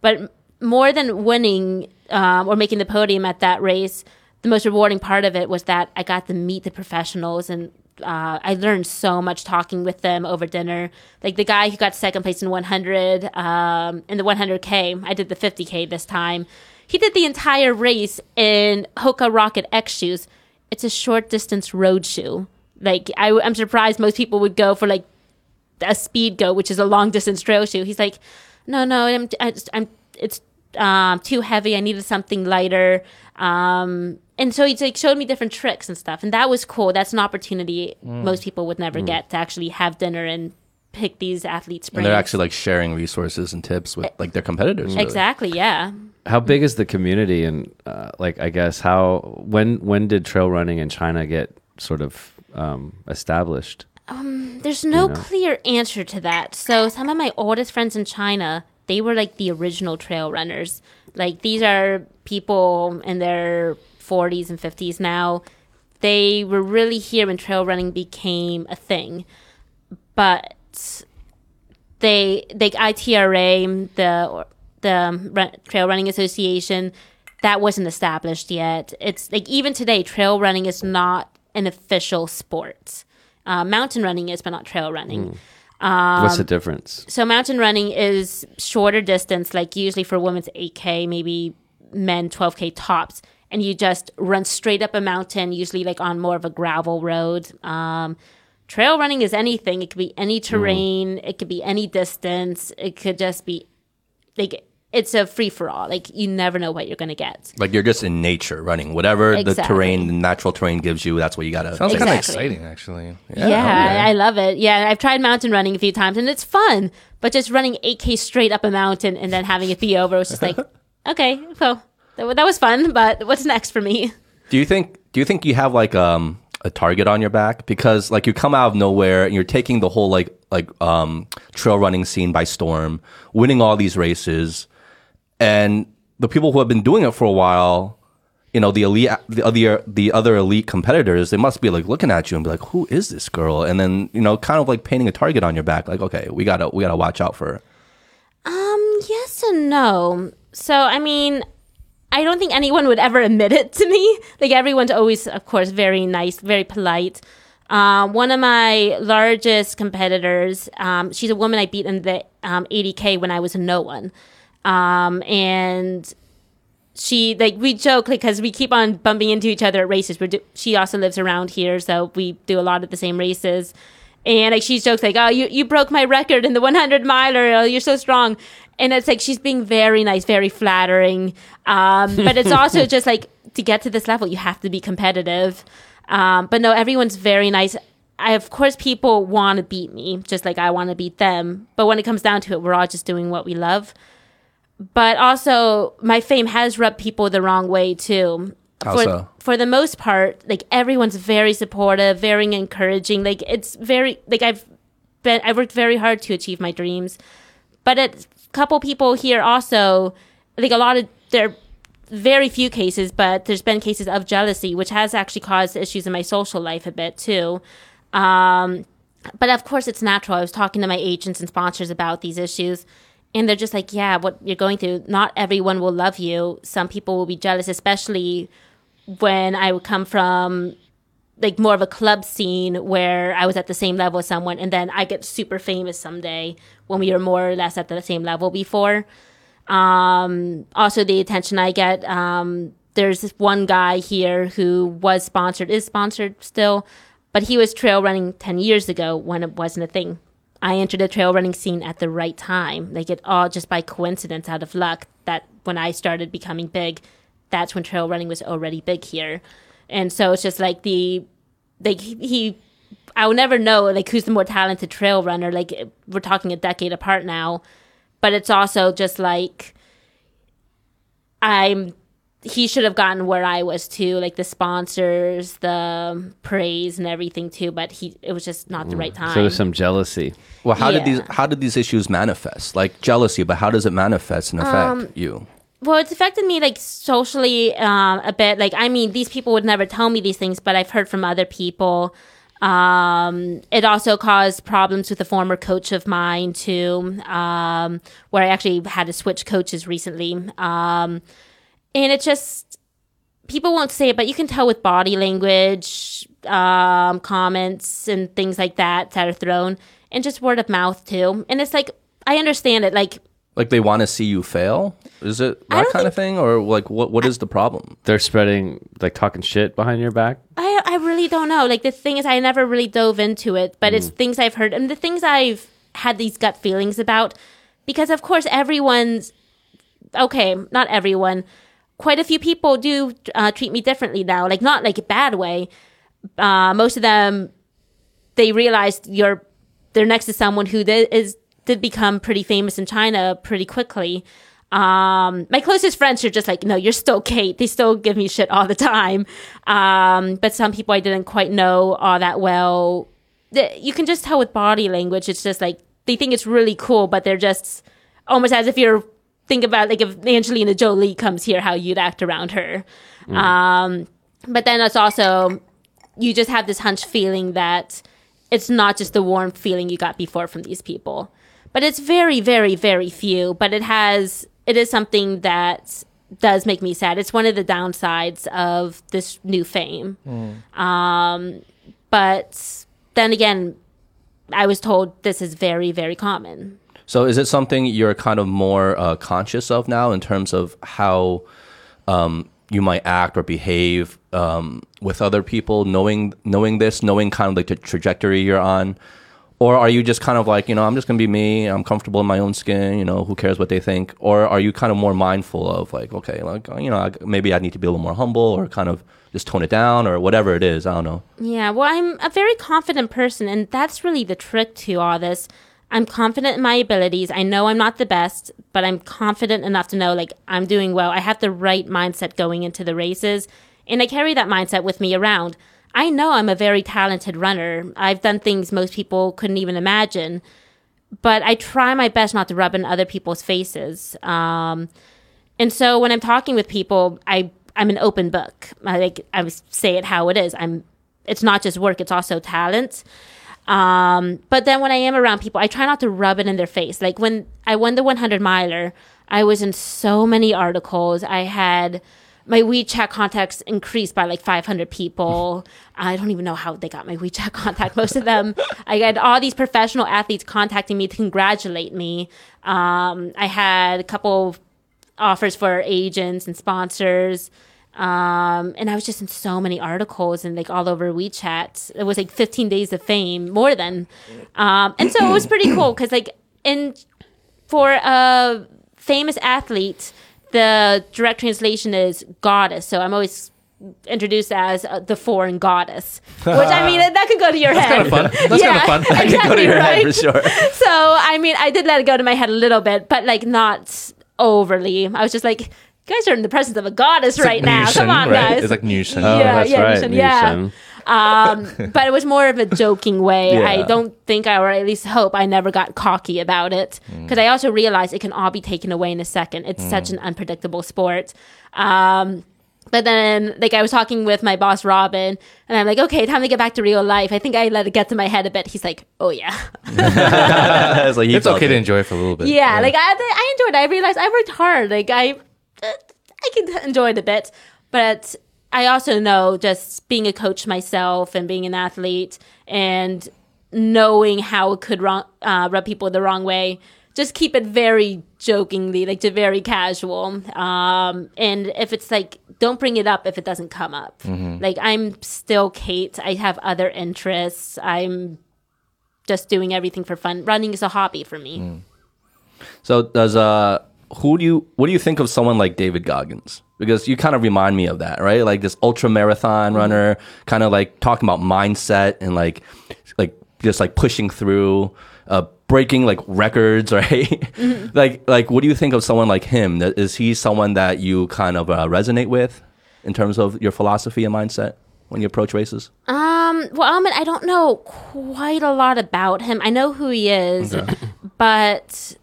but more than winning um, or making the podium at that race, the most rewarding part of it was that I got to meet the professionals and. Uh, I learned so much talking with them over dinner. Like the guy who got second place in 100, um, in the 100K, I did the 50K this time. He did the entire race in Hoka Rocket X shoes it's a short distance road shoe. Like I, am surprised most people would go for like a Speedgoat, which is a long distance trail shoe. He's like, no, no, I'm, I just, I'm, it's um, too heavy. I needed something lighter. Um, and so he like showed me different tricks and stuff, and that was cool. That's an opportunity most people would never get to actually have dinner and pick these athletes' And they're actually like sharing resources and tips with like their competitors. really. exactly, yeah. How big is the community and uh, like I guess how when when did trail running in China get sort of um, established? Um, There's no know? clear answer to that. So some of my oldest friends in China, they were like the original trail runners. Like these are people in their 40s and 50s now. They were really here when trail running became a thing. But they like ITRA, the the Trail Running Association, that wasn't established yet. It's like even today, trail running is not an official sport. Uh, mountain running is, but not trail running. What's the difference? So mountain running is shorter distance, like usually for women's 8K, maybe men 12K tops. And you just run straight up a mountain, usually like on more of a gravel road. Um, trail running is anything. It could be any terrain. It could be any distance. It could just be like, it's a free for all. Like you never know what you're going to get. Like you're just in nature running. Whatever the terrain, the natural terrain gives you, that's what you gotta. Sounds take. kind of exciting, actually. Yeah, I, I love it. Yeah, I've tried mountain running a few times and it's fun. But just running 8K straight up a mountain and then having it be over was just like, okay, well, that, that was fun, but what's next for me? Do you think? Do you think you have like um a target on your back because like you come out of nowhere and you're taking the whole like like um trail running scene by storm, winning all these races, and the people who have been doing it for a while, you know, the elite, the other the other elite competitors, they must be like looking at you and be like, who is this girl? And then you know, kind of like painting a target on your back, like okay, we gotta we gotta watch out for her. Um, yes and no. So, I mean, I don't think anyone would ever admit it to me. Like, everyone's always, of course, very nice, very polite. Um, one of my largest competitors, um, she's a woman I beat in the um, 80K when I was no one. Um, and she, like, we joke like because we keep on bumping into each other at races. We're do- she also lives around here, so we do a lot of the same races. And like she jokes like, "Oh, you you broke my record in the 100 miler. Oh, you're so strong." And it's like she's being very nice, very flattering. Um, but it's also just like to get to this level, you have to be competitive. Um, but no, everyone's very nice. I, of course, people want to beat me, just like I want to beat them. But when it comes down to it, we're all just doing what we love. But also, my fame has rubbed people the wrong way too. How for, so? for the most part, like everyone's very supportive, very encouraging. Like it's very like I've been I've worked very hard to achieve my dreams. But a couple people here also like a lot of there are very few cases, but there's been cases of jealousy, which has actually caused issues in my social life a bit too. Um, but of course, it's natural. I was talking to my agents and sponsors about these issues, and they're just like, "Yeah, what you're going through. Not everyone will love you. Some people will be jealous, especially when I would come from like more of a club scene where I was at the same level as someone, and then I get super famous someday when we were more or less at the same level before. Um, also, the attention I get. Um, there's this one guy here who was sponsored, is sponsored still, but he was trail running 10 years ago when it wasn't a thing. I entered the trail running scene at the right time. Like it all just by coincidence, out of luck, that when I started becoming big, that's when trail running was already big here. And so it's just like the, like he, I will never know like who's the more talented trail runner. Like we're talking a decade apart now, but it's also just like I'm he should have gotten where I was too, like the sponsors, the praise and everything too, but he it was just not the right time. So there's some jealousy. Well, how did these how did these issues manifest? Like jealousy, but how does it manifest and affect Um, you? well, it's affected me like socially um, a bit. Like, I mean, these people would never tell me these things, but I've heard from other people. Um, it also caused problems with a former coach of mine too, um, where I actually had to switch coaches recently. And it just people won't say it, but you can tell with body language, um, comments, and things like that that are thrown, and just word of mouth too. And it's like I understand it, like. Like they want to see you fail? Is it that don't kind of thing, or like what what is the problem? They're spreading like talking shit behind your back. I, I really don't know. Like the thing is, I never really dove into it, but it's things I've heard and the things I've had these gut feelings about. Because of course, everyone's okay. Not everyone. Quite a few people do uh, treat me differently now. Like not like a bad way. Uh, most of them, they realized you're they're next to someone who did, is did become pretty famous in China pretty quickly. Um, my closest friends are just like, no, you're still Kate. They still give me shit all the time. Um, but some people I didn't quite know all that well. You can just tell with body language. It's just like they think it's really cool, but they're just almost as if you're think about like if Angelina Jolie comes here, how you'd act around her. Um, but then it's also you just have this hunch feeling that it's not just the warm feeling you got before from these people. But it's very very very few but it has it is something that does make me sad. It's one of the downsides of this new fame. Um but then again i was told this is very very common So is it something you're kind of more uh, conscious of now in terms of how um, you might act or behave um, with other people, knowing knowing this, knowing kind of like the trajectory you're on, or are you just kind of like you know I'm just gonna be me, I'm comfortable in my own skin, you know who cares what they think, or are you kind of more mindful of like okay like you know maybe I need to be a little more humble or kind of just tone it down or whatever it is I don't know. Yeah, well, I'm a very confident person, and that's really the trick to all this. I'm confident in my abilities. I know I'm not the best, but I'm confident enough to know like I'm doing well. I have the right mindset going into the races, and I carry that mindset with me around. I know I'm a very talented runner. I've done things most people couldn't even imagine, but I try my best not to rub in other people's faces. Um, and so when I'm talking with people, I I'm an open book. I like I say it how it is. I'm it's not just work, it's also talent. Um, but then when I am around people, I try not to rub it in their face. Like when I won the 100 miler, I was in so many articles. I had my WeChat contacts increased by like 500 people. I don't even know how they got my WeChat contact. Most of them, I had all these professional athletes contacting me to congratulate me. Um, I had a couple offers for agents and sponsors. Um, and I was just in so many articles and like all over WeChat. It was like 15 days of fame, more than. Um, and so it was pretty cool because like in for a famous athlete, the direct translation is goddess. So I'm always introduced as uh, the foreign goddess, which I mean that could go to your head. That's kind of fun. That's Yeah, kind of fun. It could go to your head right? for sure. So I mean, I did let it go to my head a little bit, but like not overly. I was just like, you guys are in the presence of a goddess right now. Come on, right? guys. It's like Newson. Oh, Yeah, that's yeah, right. Newsom, yeah. Newsom. um, but it was more of a joking way. I don't think I, or at least hope, I never got cocky about it because I also realized it can all be taken away in a second. It's such an unpredictable sport. Um, but then, like, I was talking with my boss, Robin, and I'm like, okay, time to get back to real life. I think I let it get to my head a bit. He's like, oh, yeah. it's like It's okay it. to enjoy it for a little bit. Yeah, like I, I enjoyed it. I realized I worked hard. Like I, I can enjoy it a bit, but I also know just being a coach myself and being an athlete and knowing how it could wrong, uh, rub people the wrong way. Just keep it very jokingly, like to very casual. Um, and if it's like, don't bring it up if it doesn't come up. Like I'm still Kate. I have other interests. I'm just doing everything for fun. Running is a hobby for me. So does uh who do you what do you think of someone like David Goggins? Because you kind of remind me of that, right? Like this ultra marathon runner, kind of like talking about mindset and like like just like pushing through, uh breaking like records, right? Like like what do you think of someone like him? That- Is he someone that you kind of uh, resonate with in terms of your philosophy and mindset when you approach races? Um, well, Ahmed, I don't know quite a lot about him. I know who he is, but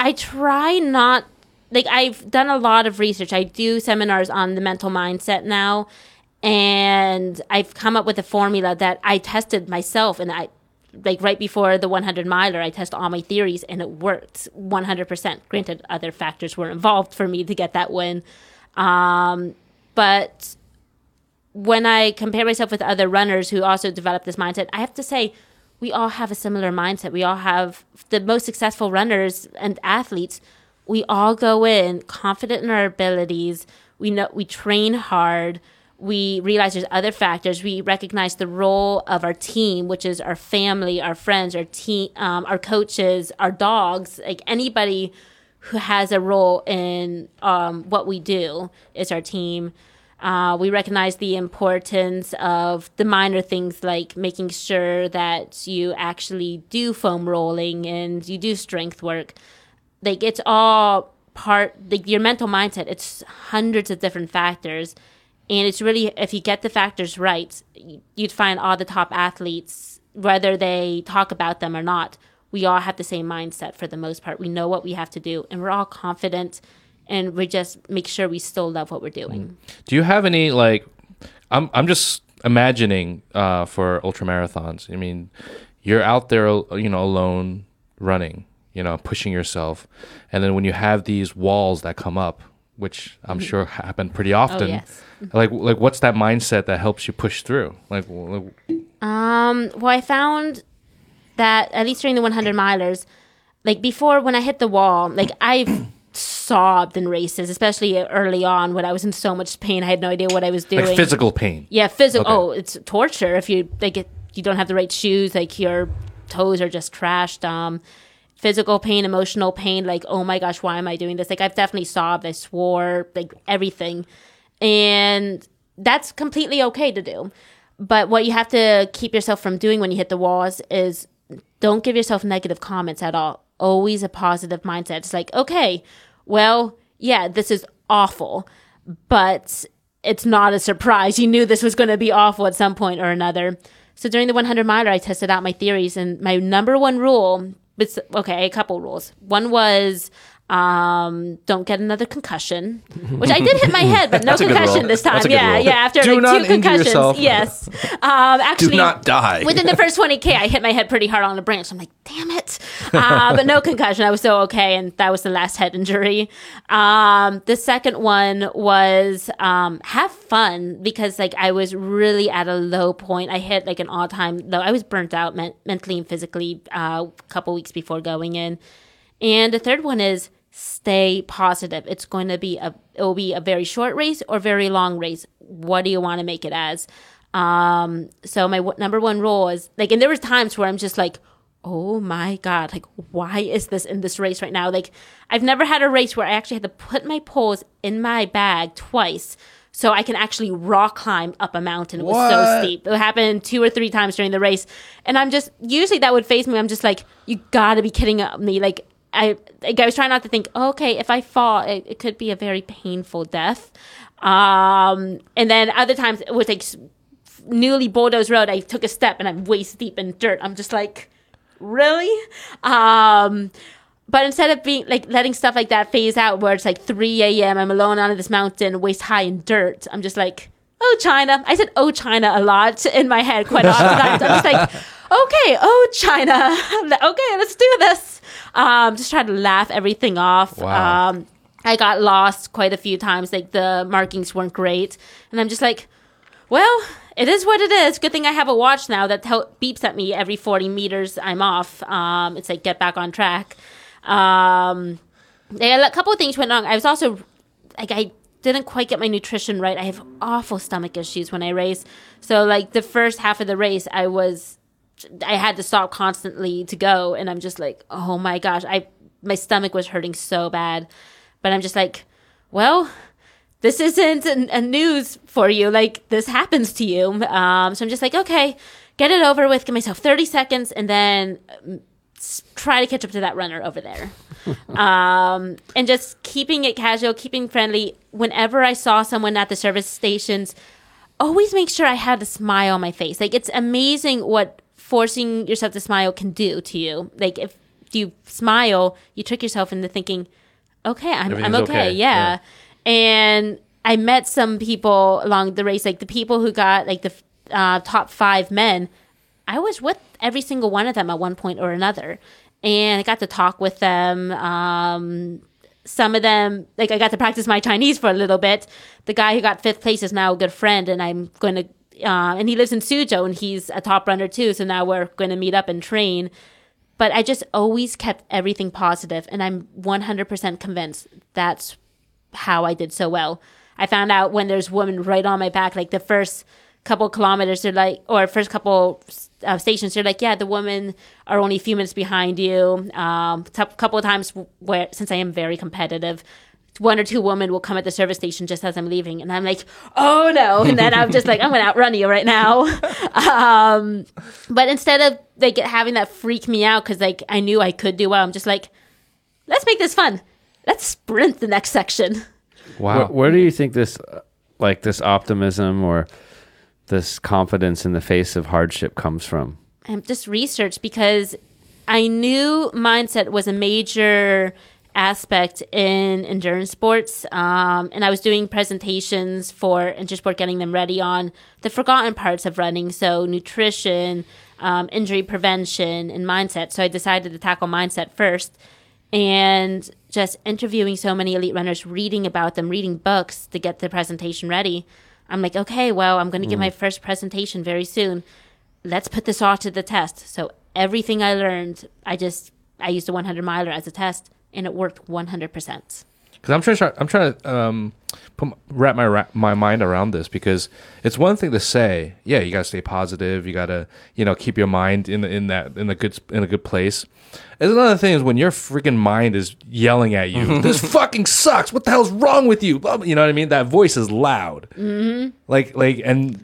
I try not like I've done a lot of research. I do seminars on the mental mindset now, and I've come up with a formula that I tested myself and I like right before the 100 miler, I tested all my theories and it worked 100%. Granted, other factors were involved for me to get that win. Um, but when I compare myself with other runners who also develop this mindset, I have to say we all have a similar mindset. We all have the most successful runners and athletes. We all go in confident in our abilities. We know we train hard. We realize there's other factors. We recognize the role of our team, which is our family, our friends, our team, um, our coaches, our dogs, like anybody who has a role in um, what we do is our team. Uh, we recognize the importance of the minor things like making sure that you actually do foam rolling and you do strength work. Like it's all part, like your mental mindset, it's hundreds of different factors. And it's really, if you get the factors right, you'd find all the top athletes, whether they talk about them or not, we all have the same mindset for the most part. We know what we have to do, and we're all confident, and we just make sure we still love what we're doing. Do you have any like? I'm I'm just imagining uh, for ultra marathons. I mean, you're out there, you know, alone running, you know, pushing yourself, and then when you have these walls that come up, which I'm sure happen pretty often. yes. Like like what's that mindset that helps you push through? Like, w- Um, well, I found that at least during the 100 milers, like before when I hit the wall, like I've sobbed in races, especially early on when I was in so much pain. I had no idea what I was doing. like physical pain. Yeah, physical. Okay. Oh, it's torture if you like it, you don't have the right shoes. Like your toes are just trashed. Um, physical pain, emotional pain. Like oh my gosh, why am I doing this? Like I've definitely sobbed. I swore. Like everything, and that's completely okay to do. But what you have to keep yourself from doing when you hit the walls is don't give yourself negative comments at all. Always a positive mindset. It's like, okay, well, yeah, this is awful, but it's not a surprise. You knew this was going to be awful at some point or another. So during the 100 miler, I tested out my theories, and my number one rule, okay, a couple rules. One was um, don't get another concussion, which I did hit my head, but no That's a good concussion this time. That's a good yeah, rule. yeah. After Do like two concussions, yourself. yes. Um, actually, Do not die. within the first 20k i hit my head pretty hard on a branch i'm like damn it uh, but no concussion i was so okay and that was the last head injury um, the second one was um, have fun because like i was really at a low point i hit like an all-time low i was burnt out men- mentally and physically uh, a couple weeks before going in and the third one is stay positive. It's going to be a it will be a very short race or very long race. What do you want to make it as? Um, so my w- number one rule is like, and there was times where I'm just like, oh my god, like why is this in this race right now? Like I've never had a race where I actually had to put my poles in my bag twice. So I can actually rock climb up a mountain. It was so What? steep. It happened two or three times during the race, and I'm just usually that would face me. I'm just like, you gotta be kidding me! Like I, like I was trying not to think. "Oh, okay, if I fall, it, it could be a very painful death. Um, and then other times it was like newly bulldozed road. I took a step and I'm waist deep in dirt. I'm just like, really? Um, but instead of being like letting stuff like that phase out, where it's like 3 a.m., I'm alone on this mountain, waist high in dirt. I'm just like, oh China. I said oh China a lot in my head quite often. I'm just like, okay, oh China. okay, let's do this. Um, just try to laugh everything off. Wow. Um, I got lost quite a few times. Like the markings weren't great, and I'm just like, well, it is what it is. Good thing I have a watch now that tel- beeps at me every 40 meters I'm off. Um, it's like get back on track. Um, yeah, a couple of things went wrong. I was also like I didn't quite get my nutrition right. I have awful stomach issues when I race. So like the first half of the race, I was I had to stop constantly to go, and I'm just like, oh my gosh, I my stomach was hurting so bad. But I'm just like, well, this isn't a, a news for you. Like this happens to you. Um, so I'm just like, okay, get it over with. Give myself 30 seconds, and then um, try to catch up to that runner over there. um, and just keeping it casual, keeping friendly. Whenever I saw someone at the service stations, always make sure I had a smile on my face. Like it's amazing what forcing yourself to smile can do to you. Like if you smile, you trick yourself into thinking, okay, I'm, I'm okay. okay. Yeah. And I met some people along the race, like the people who got like the uh, top five men. I was with every single one of them at one point or another. And I got to talk with them. Um, some of them, like I got to practice my Chinese for a little bit. The guy who got fifth place is now a good friend, and I'm going to, uh, and he lives in Suzhou, and he's a top runner too. So now we're going to meet up and train. But I just always kept everything positive, and I'm 100% convinced that's how I did so well. I found out when there's women right on my back, like the first couple kilometers, they're like, or first couple uh, stations, they're like, yeah, the women are only a few minutes behind you. Um, a couple of times where, since I am very competitive, one or two women will come at the service station just as I'm leaving, and I'm like, oh no, and then I'm just like, I'm gonna outrun you right now. um, but instead of like having that freak me out because like I knew I could do well, I'm just like, let's make this fun. Let's sprint the next section. Wow. Where, where do you think this, uh, like this optimism or this confidence in the face of hardship comes from? and just research because I knew mindset was a major aspect in endurance sports. Um, and I was doing presentations for Intersport, getting them ready on the forgotten parts of running. So nutrition, um, injury prevention, and mindset. So I decided to tackle mindset first. And just interviewing so many elite runners, reading about them, reading books to get the presentation ready. I'm like, okay, well, I'm going to give my first presentation very soon let's put this all to the test. So everything I learned, I just I used a 100 miler as a test, and it worked 100. percent because I'm trying. I'm trying to um, put my, wrap my my mind around this because it's one thing to say, yeah, you gotta stay positive. You gotta, you know, keep your mind in the, in that in a good in a good place. It's another thing is when your freaking mind is yelling at you. this fucking sucks. What the hell's wrong with you? Blah, blah, You know what I mean? That voice is loud. Mm-hmm. Like like and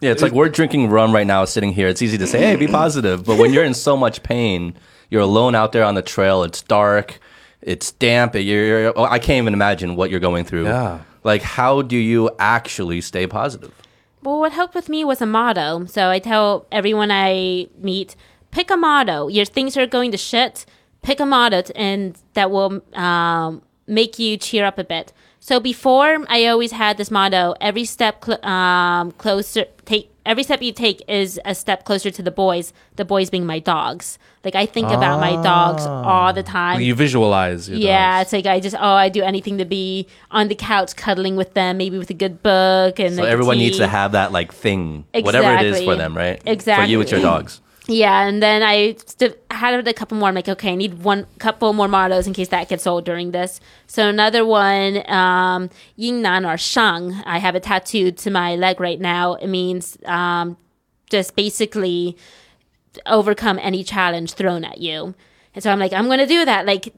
Yeah, it's like we're drinking rum right now, sitting here. It's easy to say, "Hey, be positive," but when you're in so much pain, you're alone out there on the trail. It's dark, it's damp. You're, you're oh, I can't even imagine what you're going through. Yeah. Like, how do you actually stay positive? Well, what helped with me was a motto. So I tell everyone I meet, pick a motto. Your things are going to shit. Pick a motto, and that will um, make you cheer up a bit. So before, I always had this motto: every step cl- um, closer, take every step you take is a step closer to the boys. The boys being my dogs. Like I think about my dogs all the ah. time. you visualize. Your Yeah, dogs. it's like I just oh I do anything to be on the couch cuddling with them, maybe with a good book and So like, everyone needs to have that like thing, whatever it is for them, right? Exactly. For you, it's your dogs. Yeah, and then I st- had a couple more. I'm like, okay, I need one couple more mottos in case that gets old during this. So another one, um, Yingnan or Shang. I have it tattooed to my leg right now. It means um, just basically overcome any challenge thrown at you. And so I'm like, I'm going to do that. Like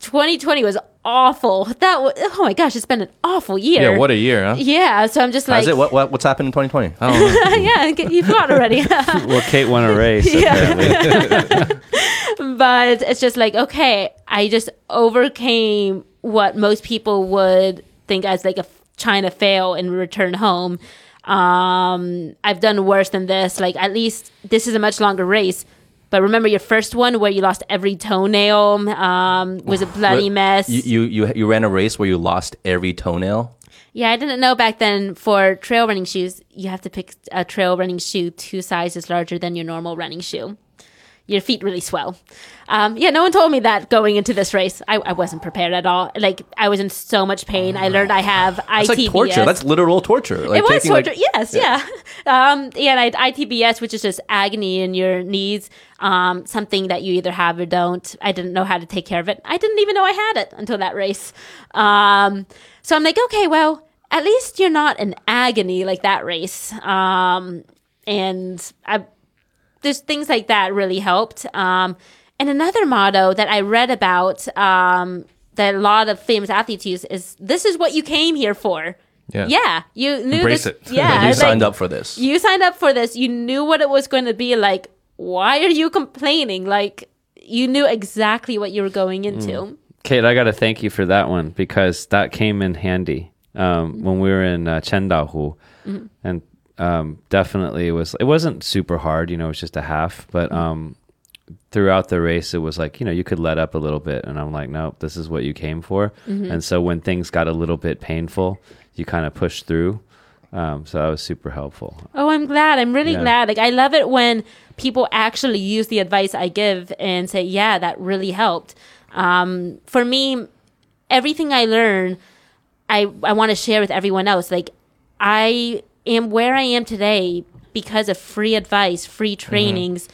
2020 was awful. That was, oh my gosh, it's been an awful year. Yeah. What a year, huh? Yeah, so I'm just like, How's it? What, what what's happened in 2020? I don't know. yeah, you forgot already. Well, Kate won a race. Yeah. but it's just like okay i just overcame what most people would think as like a china fail and return home um i've done worse than this like at least this is a much longer race but remember your first one where you lost every toenail um was a bloody mess You, you you you ran a race where you lost every toenail. yeah i didn't know back then for trail running shoes you have to pick a trail running shoe two sizes larger than your normal running shoe your feet really swell. Um, yeah, no one told me that going into this race. I, I wasn't prepared at all. Like I was in so much pain. I learned I have That's ITBS. like torture. That's literal torture. Like it was taking, like- torture. yes, yeah. Um, yeah, and I had ITBS, which is just agony in your knees. Um, something that you either have or don't. I didn't know how to take care of it. I didn't even know I had it until that race. Um, so I'm like, okay, well, at least you're not in agony like that race. Um, and I there's things like that really helped. Um, and another motto that I read about um, that a lot of famous athletes use is "This is what you came here for." Yeah. Yeah, you knew Embrace this. it. Yeah, you like, signed up for this. You signed up for this. You knew what it was going to be like. Why are you complaining? Like you knew exactly what you were going into. Kate, I got to thank you for that one because that came in handy um, when we were in uh, Chendahu, and um, definitely it was. It wasn't super hard, you know. It was just a half, but um, throughout the race, it was like you know you could let up a little bit, and I'm like, nope, this is what you came for. And so when things got a little bit painful, you kind of pushed through. Um, so that was super helpful. Oh, I'm glad. I'm really Yeah. glad. Like I love it when people actually use the advice I give and say, "Yeah, that really helped." Um, for me, everything I learn, I I want to share with everyone else. Like I am where I am today because of free advice, free trainings,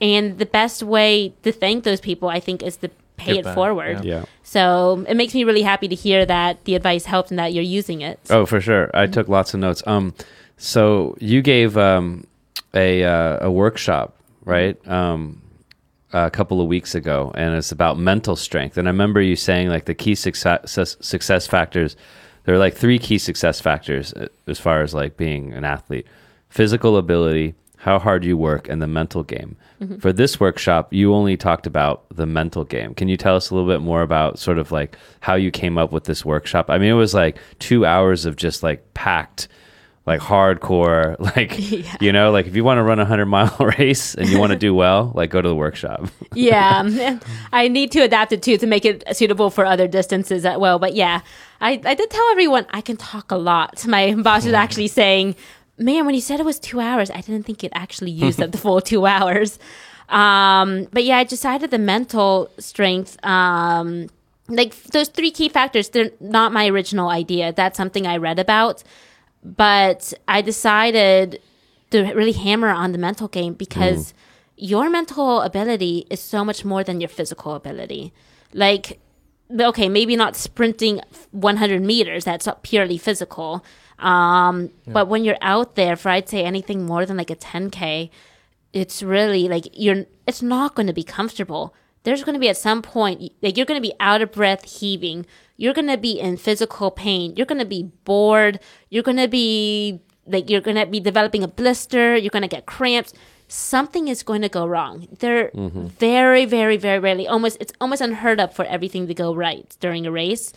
and the best way to thank those people, I think, is to pay Give it back, forward. Yeah. So it makes me really happy to hear that the advice helped and that you're using it. Oh, for sure. I took lots of notes. Um, so you gave um a uh, a workshop, right? Um, a couple of weeks ago, and it's about mental strength. And I remember you saying like the key success success factors. There are like three key success factors uh, as far as like being an athlete: physical ability, how hard you work, and the mental game. For this workshop, you only talked about the mental game. Can you tell us a little bit more about sort of like how you came up with this workshop? I mean, it was like two hours of just like packed like hardcore like you know like if you want to run a 100 mile race and you want to do well like go to the workshop. Yeah. I need to adapt it too to make it suitable for other distances as well. But yeah i, I did tell everyone i can talk a lot. My boss was actually saying man when you said it was two hours i didn't think it actually used up the full two hours. Um, but yeah i decided the mental strength um, like those three key factors they're not my original idea. That's something i read about but I decided to really hammer on the mental game because your mental ability is so much more than your physical ability. Like, okay, maybe not sprinting 100 meters, that's not purely physical. Um, But when you're out there for, I'd say, anything more than like a 10K, it's really like you're, it's not going to be comfortable. There's going to be at some point, like you're going to be out of breath, heaving. You're going to be in physical pain. You're going to be bored. You're going to be like, you're going to be developing a blister. You're going to get cramps. Something is going to go wrong. They're very, very, very rarely, almost, it's almost unheard of for everything to go right during a race.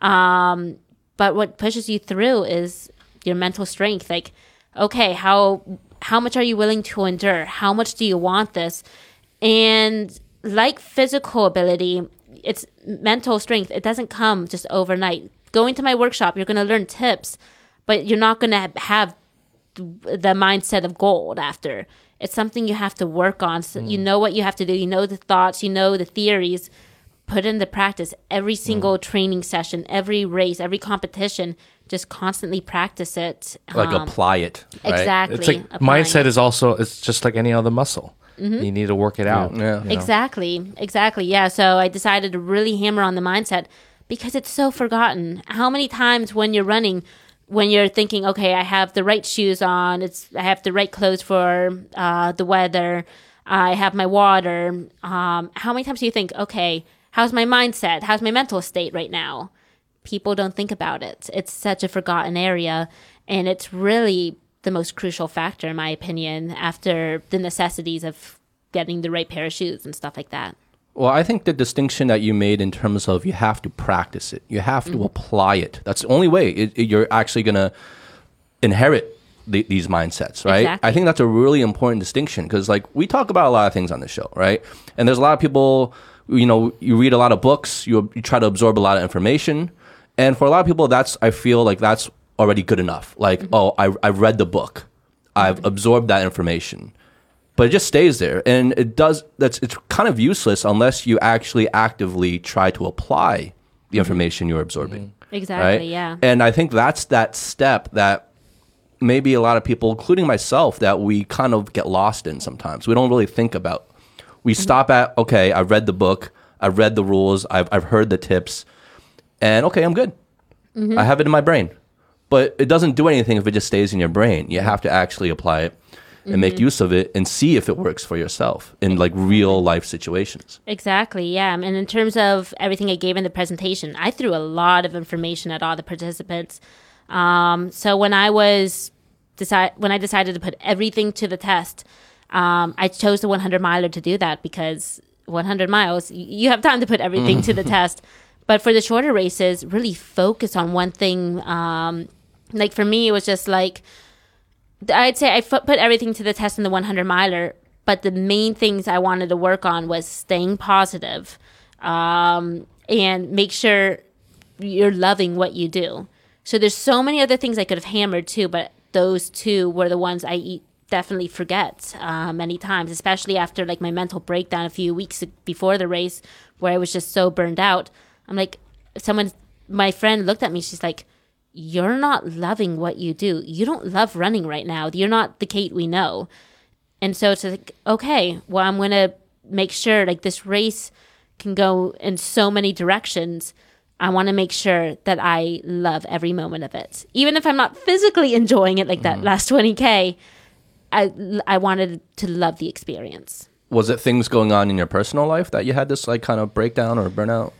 Um, but what pushes you through is your mental strength. Like, okay, how, how much are you willing to endure? How much do you want this? And like physical ability, it's mental strength. It doesn't come just overnight. Going to my workshop, you're going to learn tips, but you're not going to have the mindset of gold after. It's something you have to work on. So you know what you have to do. You know the thoughts. You know the theories. Put in the practice every single training session, every race, every competition. Just constantly practice it. Like Um, apply it. Right? Exactly. It's like mindset it. is also it's just like any other muscle. You need to work it out. Yeah. you know? Exactly. Exactly. Yeah. So I decided to really hammer on the mindset because it's so forgotten. How many times when you're running, when you're thinking, okay, I have the right shoes on, it's I have the right clothes for uh, the weather, I have my water. Um, how many times do you think, okay, how's my mindset? How's my mental state right now? People don't think about it. It's such a forgotten area, and it's really the most crucial factor, in my opinion, after the necessities of getting the right pair of shoes and stuff like that. Well, I think the distinction that you made in terms of you have to practice it, you have to mm-hmm. apply it. That's the only way it, it- you're actually going to inherit the, these mindsets, right? Exactly. I think that's a really important distinction because, like, we talk about a lot of things on the show, right? And there's a lot of people, you know, you read a lot of books, you, you try to absorb a lot of information. And for a lot of people, that's, I feel like that's already good enough. Like, mm-hmm. oh, I, I read the book, I've mm-hmm. absorbed that information. But it just stays there. And it does that's it's kind of useless unless you actually actively try to apply the mm-hmm. information you're absorbing Exactly. right? Yeah. and i think that's that step that maybe a lot of people including myself that we kind of get lost in sometimes. We don't really think about. We stop at okay i've read the book. I've read the rules. I've, I've heard the tips. And okay i'm good. I have it in my brain but it doesn't do anything if it just stays in your brain you have to actually apply it and make use of it and see if it works for yourself in like real life situations Exactly. Yeah. And in terms of everything I gave in the presentation, I threw a lot of information at all the participants. Um, so when I was decide when I decided to put everything to the test, um, I chose the 100 miler to do that because 100 miles, you have time to put everything to the test. But for the shorter races, really focus on one thing. Um, like for me, it was just like I'd say I put everything to the test in the 100 miler, but the main things I wanted to work on was staying positive, um, and make sure you're loving what you do. So there's so many other things I could have hammered too, but those two were the ones I definitely forget uh, many times, especially after like my mental breakdown a few weeks before the race, where I was just so burned out. I'm like, someone, my friend looked at me. She's like, "You're not loving what you do. You don't love running right now. You're not the Kate we know." And so it's like, okay, well, I'm gonna make sure like this race can go in so many directions. I want to make sure that I love every moment of it, even if I'm not physically enjoying it like that mm-hmm. last 20k. I I wanted to love the experience. was it things going on in your personal life that you had this like kind of breakdown or burnout,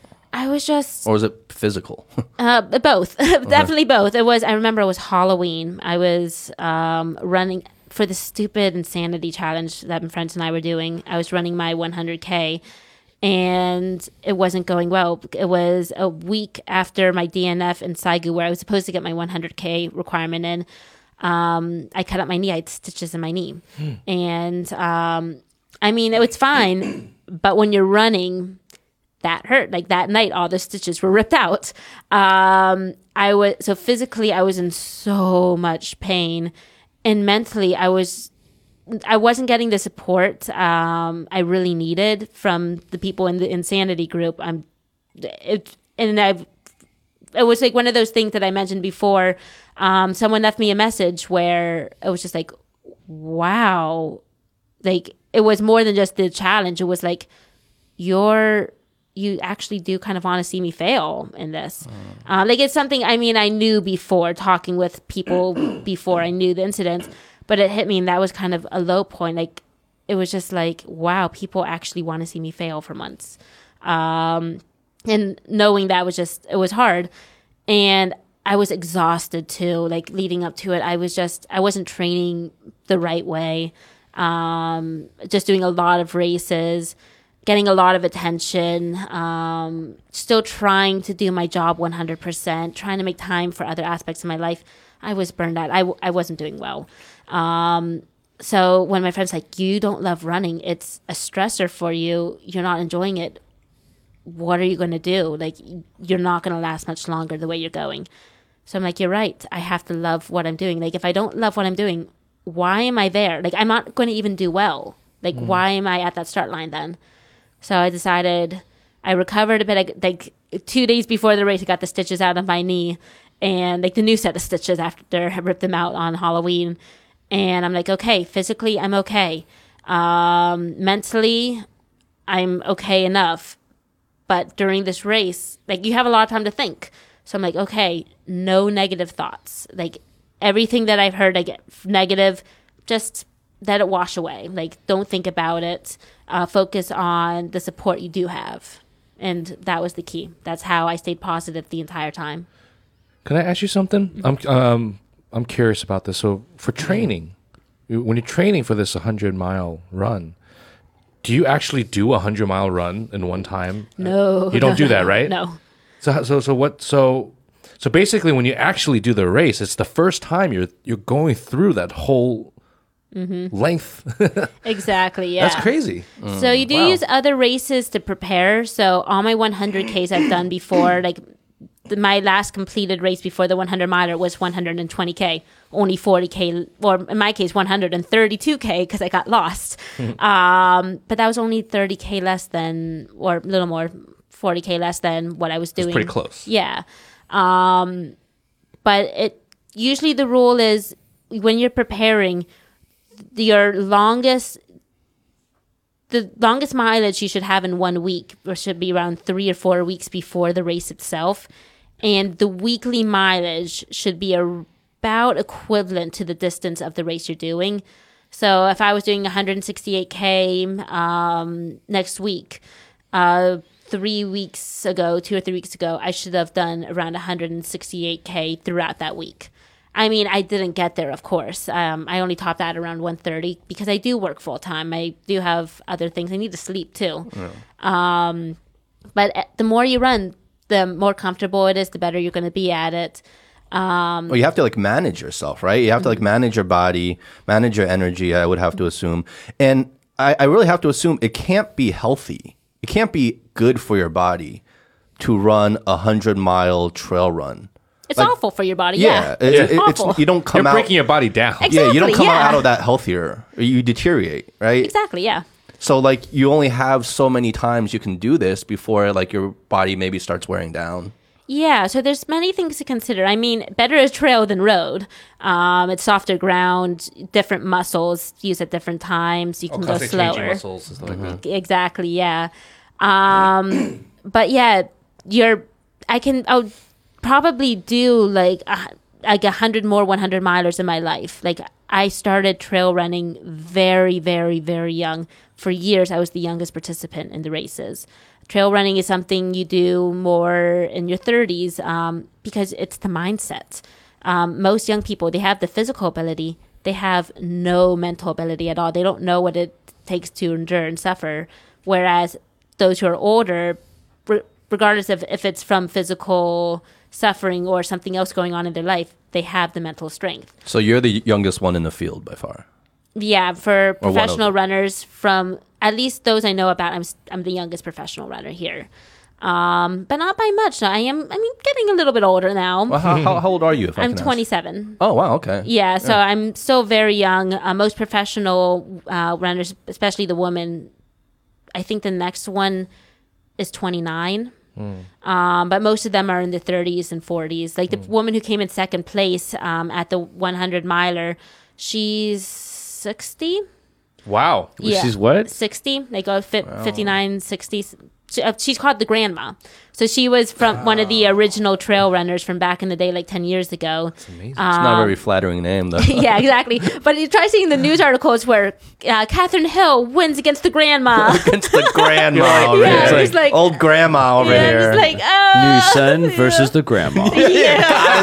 was just or was it physical? Uh, both, definitely both. It was. I remember it was Halloween. I was um, running for the stupid insanity challenge that my friends and I were doing. I was running my 100k, and it wasn't going well. It was a week after my DNF in Saigu, where I was supposed to get my 100k requirement in. Um, I cut up my knee. I had stitches in my knee, and um, I mean it was fine, but when you're running that hurt. Like that night, all the stitches were ripped out. Um, I was so physically, I was in so much pain, and mentally, I was. I wasn't getting the support um, I really needed from the people in the insanity group. I'm, it, and I, it was like one of those things that I mentioned before. Um, someone left me a message where it was just like, "Wow," like it was more than just the challenge. It was like, "You're you actually do kind of want to see me fail in this. Uh, like it's something I mean I knew before talking with people before I knew the incident, but it hit me and that was kind of a low point. Like it was just like wow, people actually want to see me fail for months, um, and knowing that was just it was hard, and I was exhausted too. Like leading up to it, I was just I wasn't training the right way, um, just doing a lot of races getting a lot of attention, um, still trying to do my job 100%, trying to make time for other aspects of my life. I was burned out. I, w- I wasn't doing well. Um, so when my friend's like, you don't love running, it's a stressor for you, you're not enjoying it. What are you going to do? Like, you're not going to last much longer the way you're going. So I'm like, you're right. I have to love what I'm doing. Like, if I don't love what I'm doing, why am I there? Like, I'm not going to even do well. Like, why am I at that start line then? So I decided I recovered a bit. Like two days before the race, I got the stitches out of my knee and like the new set of stitches after I ripped them out on Halloween. And I'm like, okay, physically, I'm okay. Um, mentally, I'm okay enough. But during this race, like you have a lot of time to think. So I'm like, okay, no negative thoughts. Like everything that I've heard, I get negative, just let it wash away. Like don't think about it. Uh, focus on the support you do have. And that was the key. That's how I stayed positive the entire time. Can I ask you something? I'm um I'm curious about this. So for training, when you're training for this 100 mile run, do you actually do a 100 mile run in one time? No, You don't do that, right? No. So so so what so so basically when you actually do the race, it's the first time you're you're going through that whole length. Exactly. Yeah. That's crazy. So you do Wow. use other races to prepare. So all my 100Ks I've done before, like the, my last completed race before the 100 miler was 120K, only 40K, or in my case, 132K because I got lost. um, but that was only 30K less than, or a little more, 40K less than what I was doing. pretty close. Yeah. Um, but it usually the rule is when you're preparing, your longest the longest mileage you should have in one week or should be around three or four weeks before the race itself. And the weekly mileage should be about equivalent to the distance of the race you're doing. So if i was doing 168k um, next week uh, three weeks ago two or three weeks ago i should have done around 168k throughout that week I mean, I didn't get there, of course. Um, I only topped out around 130 because I do work full time. I do have other things. I need to sleep too. Um, but uh, the more you run, the more comfortable it is, the better you're going to be at it. Um, Well, you have to like manage yourself, right? You have to like manage your body, manage your energy. I would have to assume, and I, I really have to assume it can't be healthy. It can't be good for your body to run a hundred mile trail run. It's awful for your body. Yeah. it- Yeah. it- it's, Awful. you don't come You're out. breaking your body down. yeah, you don't come out, yeah. out of that healthier. You deteriorate, right? Exactly. Yeah. So like you only have so many times you can do this before like your body maybe starts wearing down. Yeah, so there's many things to consider. I mean, better is trail than road. Um, it's softer ground, different muscles used at different times. You can go slower. muscles and stuff like that. Exactly, yeah. Um, but yeah, you're. I can. I would probably do like like a hundred more 100 milers in my life. Like I started trail running very, very, very young. For years, I was the youngest participant in the races. Trail running is something you do more in your 30s um, because it's the mindset. Um, most young people, they have the physical ability, they have no mental ability at all. They don't know what it takes to endure and suffer. Whereas those who are older, re- regardless of if it's from physical suffering or something else going on in their life, they have the mental strength. So you're the youngest one in the field by far. Yeah, for Or one of professional runners, from at least those I know about, I'm I'm the youngest professional runner here, um, but not by much. I am. I mean, getting a little bit older now. Well, how, how, how old are you? If I I'm can ask? 27. Oh wow, okay. Yeah, so I'm still very young. Uh, most professional uh, runners, especially the women, I think the next one is 29. Um, but most of them are in the 30s and 40s. Like the woman who came in second place um, at the 100 miler, she's 60. Wow. She's what? 60 like a fi- 59 60 she, uh, she's called the grandma so she was from one of the original trail runners from back in the day like 10 years ago It's not a very flattering name though. yeah exactly but you try seeing the news articles where uh, Kathryn Hill wins against the grandma Against the grandma over Yeah, here. it's like- old grandma over yeah, here. just like oh New son versus the grandma. New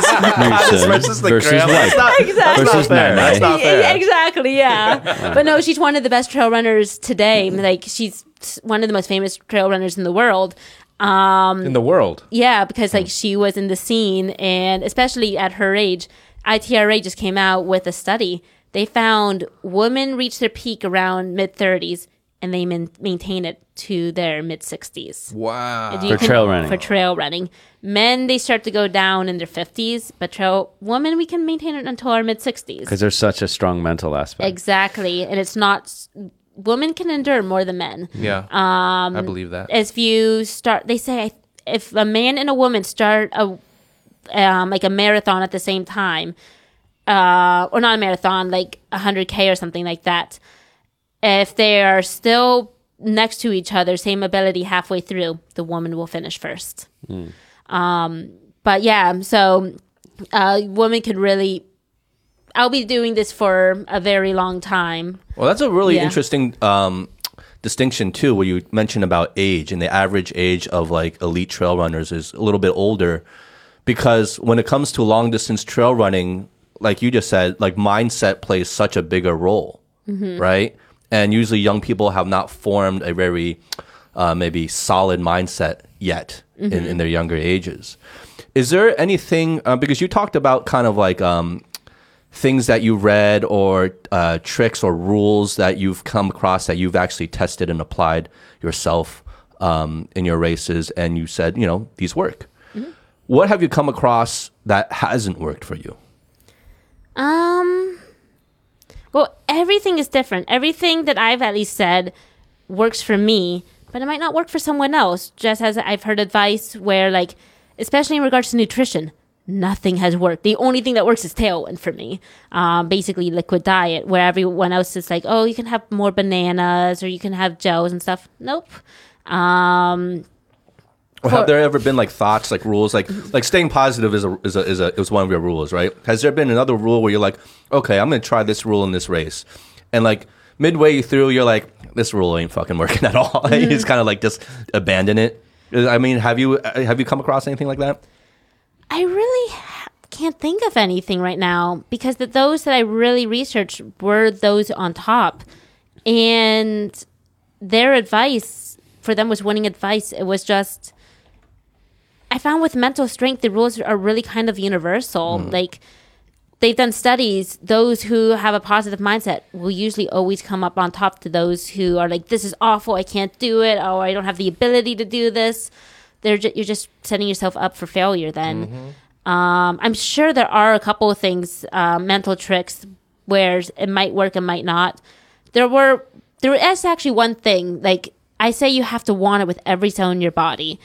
son versus the versus grandma. That's not, that's Exactly. not fair. That's not Yeah, fair. exactly yeah but no she's one of the best trail runners today like she's one of the most famous trail runners in the world um In the world. Yeah, because like she was in the scene, and especially at her age, ITRA just came out with a study. They found women reach their peak around mid 30s, and they man- maintain it to their mid 60s. Wow. And you For trail running. For trail running, men they start to go down in their 50s, but trail women we can maintain it until our mid 60s. Because there's such a strong mental aspect. Exactly, and it's not. Women can endure more than men Yeah. Um, I believe that. if you start they say if a man and a woman start a um, like a marathon at the same time uh, or not a marathon like a 100k or something like that if they are still next to each other same ability halfway through the woman will finish first um, but yeah so uh, women could really i'll be doing this for a very long time Well, that's a really Yeah. interesting um, distinction too, where you mentioned about age and the average age of like elite trail runners is a little bit older, because when it comes to long distance trail running, like you just said, like mindset plays such a bigger role, right? And usually, young people have not formed a very uh, maybe solid mindset yet in, in their younger ages. Is there anything uh, because you talked about kind of like um, things that you read or uh, tricks or rules that you've come across that you've actually tested and applied yourself um, in your races and you said you know these work what have you come across that hasn't worked for you Um. Well, everything is different. Everything that I've at least said works for me, but it might not work for someone else. Just as I've heard advice where, like, especially in regards to nutrition, nothing has worked. The only thing that works is Tailwind for me. Um, basically, liquid diet, where everyone else is like, oh, you can have more bananas or you can have gels and stuff. Nope. Um, or have there ever been like thoughts like rules like like staying positive is a is a is a is one of your rules right has there been another rule where you're like okay i'm gonna try this rule in this race and like midway through you're like this rule ain't fucking working at all you just kind of like just abandon it i mean have you have you come across anything like that I really ha- can't think of anything right now because the, those that I really researched were those on top, and their advice for them was winning advice. It was just I found with mental strength the rules are really kind of universal. Mm-hmm. Like they've done studies, those who have a positive mindset will usually always come up on top to those who are like, "This is awful. I can't do it. Oh, I don't have the ability to do this." They're ju- you're just setting yourself up for failure. Then um, I'm sure there are a couple of things, uh, mental tricks where it might work and might not. There were there is actually one thing like I say you have to want it with every cell in your body.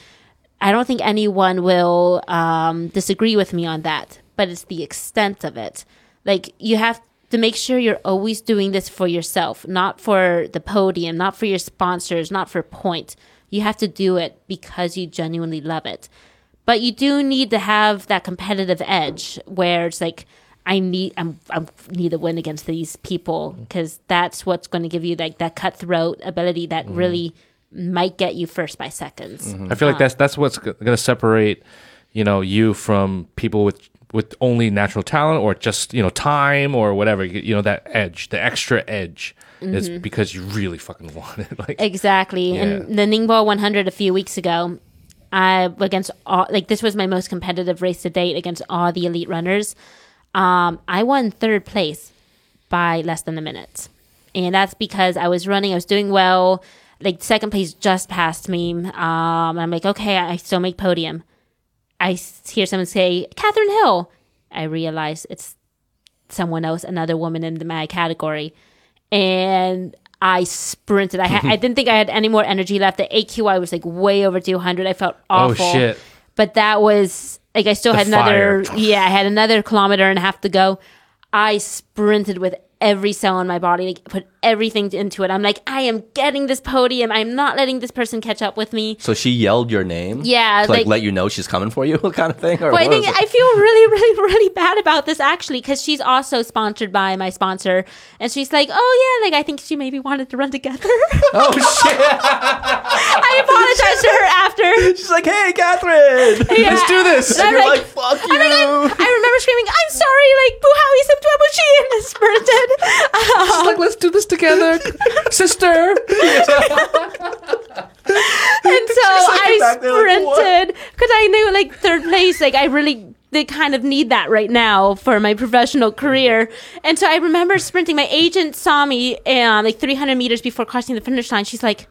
I don't think anyone will um, disagree with me on that, but it's the extent of it. Like you have to make sure you're always doing this for yourself, not for the podium, not for your sponsors, not for point. You have to do it because you genuinely love it. but you do need to have that competitive edge where it's like I need I'm I need to win against these people mm. because that's what's going to give you like that cutthroat ability that mm-hmm. really might get you first by seconds. Mm-hmm. I feel like that's that's what's going to separate, you know, you from people with with only natural talent or just you know time or whatever. You know that edge, the extra edge, is because you really fucking want it. Like Exactly. And the Ningbo 100 a few weeks ago, I against all like this was my most competitive race to date against all the elite runners. Um, I won third place by less than a minute, and that's because I was running. I was doing well. Like second place just passed me. Um, I'm like, okay, I still make podium. I hear someone say Kathryn Hill. I realize it's someone else, another woman in my category, and I sprinted. I had, I didn't think I had any more energy left. The AQI was like way over 200. I felt awful. oh awful. shit, But that was like I still The had another fire. yeah, I had another kilometer and a half to go. I sprinted with every cell in my body, like put everything into it. I'm like, I am getting this podium. I'm not letting this person catch up with me. So she yelled your name. Yeah, to, like, like- let you know she's coming for you, kind of thing. Or But I think? I feel really, really, really bad about this actually because she's also sponsored by my sponsor, and she's like, "Oh yeah, like I think she maybe wanted to run together." oh shit! I apologized to her after. She's like, "Hey, Kathryn, Yeah. let's do this." And And you're like- like, "Fuck I'm like, you." I'm- remember screaming, "I'm sorry!" Like Buhawi Sabtuabuchi and sprinted. She's like let's do this together, sister. and so I back there like, sprinted because I knew like third place. Like I really they kind of need that right now for my professional career. And so I remember sprinting. My agent saw me um, like 300 meters before crossing the finish line. She's like,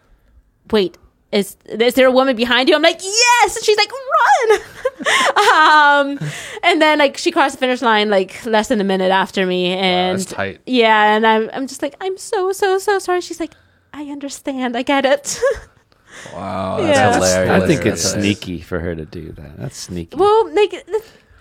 "Wait." Is, is there a woman behind you? I'm like, yes. And she's like, run um, and then like she crossed the finish line like less than a minute after me, and wow, yeah, and I'm I'm just like I'm so so so sorry. She's like, I understand, I get it. wow, that's yeah. hilarious. I think it's sneaky for her to do that. That's sneaky. Well, like.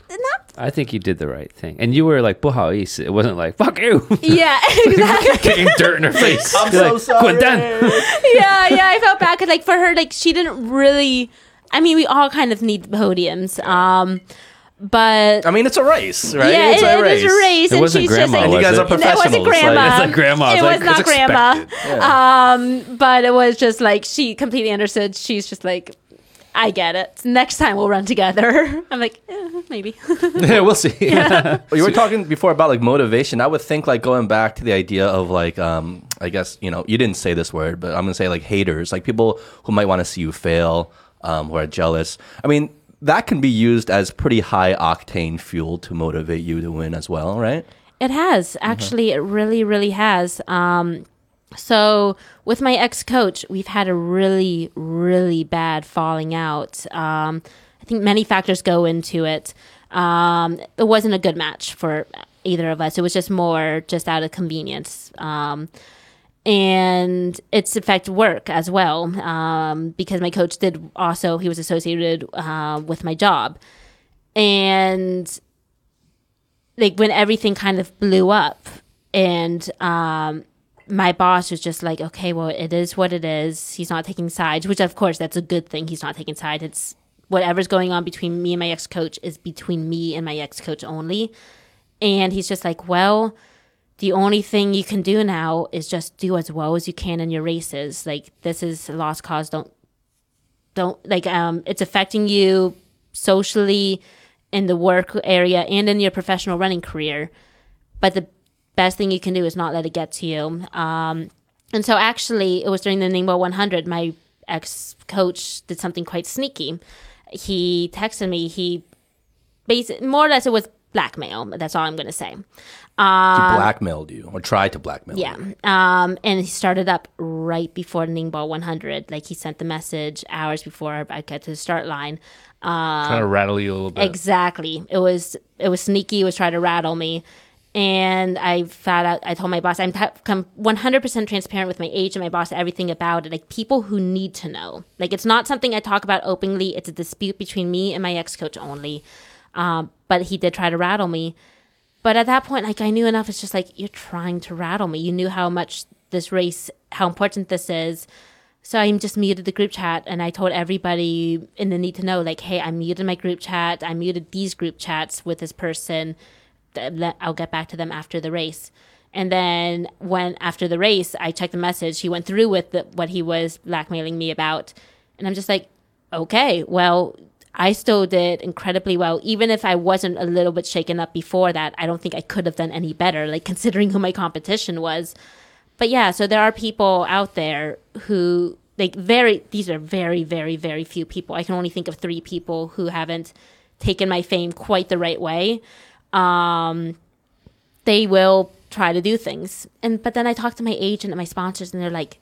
Not, I think you did the right thing, and you were like "buhais." It wasn't like "fuck you." Yeah, exactly. Getting dirt in her face. I'm You're so like, sorry. Yeah, yeah. I felt bad because, like, for her, like she didn't really I mean, we all kind of need podiums, um, but I mean, it's a race, right? yeah, it's it, a race. is a race, It and wasn't she's grandma, just like, And you guys it? are No, it wasn't like- grandma. It's like grandma. It It's was like, not grandma. expected. Um, but it was just like she completely understood. She's just like, I get it. Next time we'll run together. I'm like, eh, maybe. yeah, we'll see. Well, you were talking before about like motivation. I would think like going back to the idea of like, um, I guess you know, you didn't say this word, but I'm gonna say like haters, like people who might want to see you fail, um, who are jealous. I mean, that can be used as pretty high octane fuel to motivate you to win as well, right? It has actually. It really, really has. Um, so with my ex coach, we've had a really, really bad falling out. Um, I think many factors go into it. Um, it wasn't a good match for either of us. It was just more just out of convenience. Um, and it's affected work as well um, because my coach did also he was associated uh, with my job. And like when everything kind of blew up and um my boss was just like okay well it is what it is. He's not taking sides which of course that's a good thing. He's not taking sides. It's whatever's going on between me and my ex-coach is between me and my ex-coach only. And he's just like well the only thing you can do now is just do as well as you can in your races. Like this is a lost cause. Don't don't like um it's affecting you socially in the work area and in your professional running career. But the best thing you can do is not let it get to you. Um and so actually it was during the Ningbo 100 my ex coach did something quite sneaky. He texted me. He basically more or less it was blackmail. That's all i'm going to say He blackmailed you or tried to blackmail yeah. you. Um, and he started up right before Ningbo 100. Like he sent the message hours before I got to the start line. Trying to rattle you a little bit. Exactly. It was it was sneaky. It was trying to rattle me. And I found out. I told my boss I'm t- come 100% transparent with my age and my boss everything about it. Like people who need to know. Like it's not something I talk about openly. It's a dispute between me and my ex coach only. Um, but he did try to rattle me. But at that point, like I knew enough. It's just like you're trying to rattle me. You knew how much this race, how important this is. So I just muted the group chat and I told everybody in the need to know, like, hey, I muted my group chat. I muted these group chats with this person. I'll get back to them after the race. And then when after the race, I checked the message. He went through with the, what he was blackmailing me about, and I'm just like, okay, well, I still did incredibly well. Even if I wasn't a little bit shaken up before that, I don't think I could have done any better, like considering who my competition was. But yeah, so there are people out there who like very these are very very very few people. I can only think of 3 people who haven't taken my fame quite the right way. Um they will try to do things. And but then I talk to my agent and my sponsors and they're like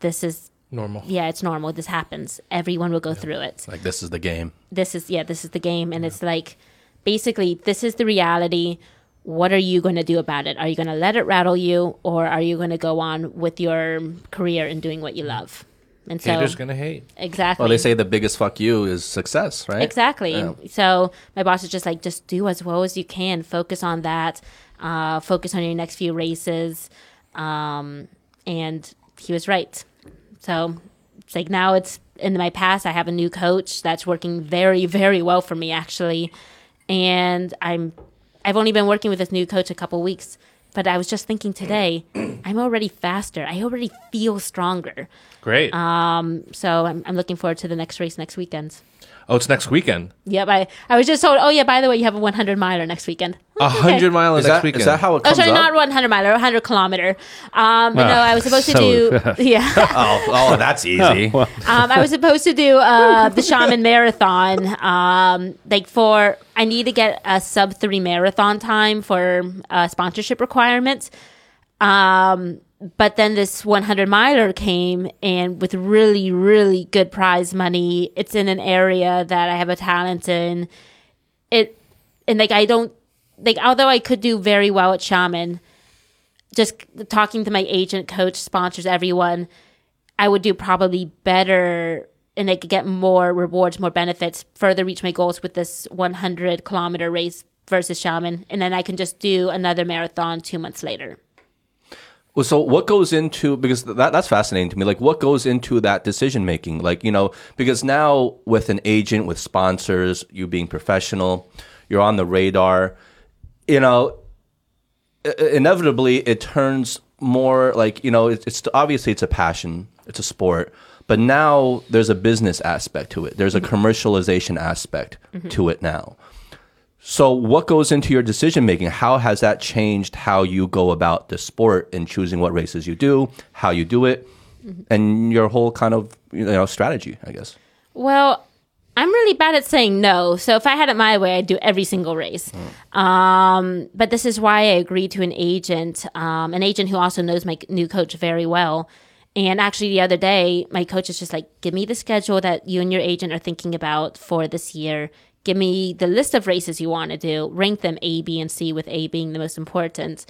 this is Normal. yeah, it's normal. This happens. Everyone will go through it Like this is the game. this is yeah this is the game and it's like basically this is the reality what are you going to do about it are you going to let it rattle you or are you going to go on with your career and doing what you love and so Haters gonna hate. exactly Well, they say the biggest fuck you is success, right? Exactly. Yeah. So my boss is just like, just do as well as you can. Focus on that. Uh, focus on your next few races. Um, and he was right. So it's like now it's in my past. I have a new coach that's working very, very well for me actually, and I'm I've only been working with this new coach a couple weeks. But I was just thinking today, I'm already faster. I already feel stronger. Great. Um, So I'm, I'm looking forward to the next race next weekend. Oh, it's next weekend. Yep, I, I was just told. Oh yeah, by the way, you have a 100 miler next weekend. A hundred mile Is next that, weekend. is that how it comes? Oh, sorry, up? not 100 miler, 100 kilometer. Um, but no, Ah, I was supposed to do. Yeah, oh, oh, that's easy. well, um, I was supposed to do uh, the Xiamen Marathon. Um, like for, I need to get a sub three marathon time for uh, sponsorship requirements. Um, but then this 100 miler came and with really, really good prize money. It's in an area that I have a talent in. It, and like, I don't, like, although I could do very well at Xiamen, just talking to my agent, coach, sponsors, everyone, I would do probably better and I could get more rewards, more benefits, further reach my goals with this 100 kilometer race versus Xiamen. And then I can just do another marathon two months later. Well, so what goes into because that that's fascinating to me. Like what goes into that decision making? Like you know because now with an agent, with sponsors, you being professional, you're on the radar. You know, inevitably it turns more like you know it's, it's obviously it's a passion, it's a sport, but now there's a business aspect to it. There's a mm-hmm. commercialization aspect mm-hmm. to it now. So, what goes into your decision making? How has that changed how you go about the sport and choosing what races you do, how you do it, and your whole kind of you know strategy? I guess. Well, I'm really bad at saying no. So if I had it my way, I'd do every single race. Um, but this is why I agreed to an agent, um, an agent who also knows my new coach very well. And actually, the other day, my coach is just like, give me the schedule that you and your agent are thinking about for this year. Give me the list of races you want to do, rank them A, B, and C, with A being the most important.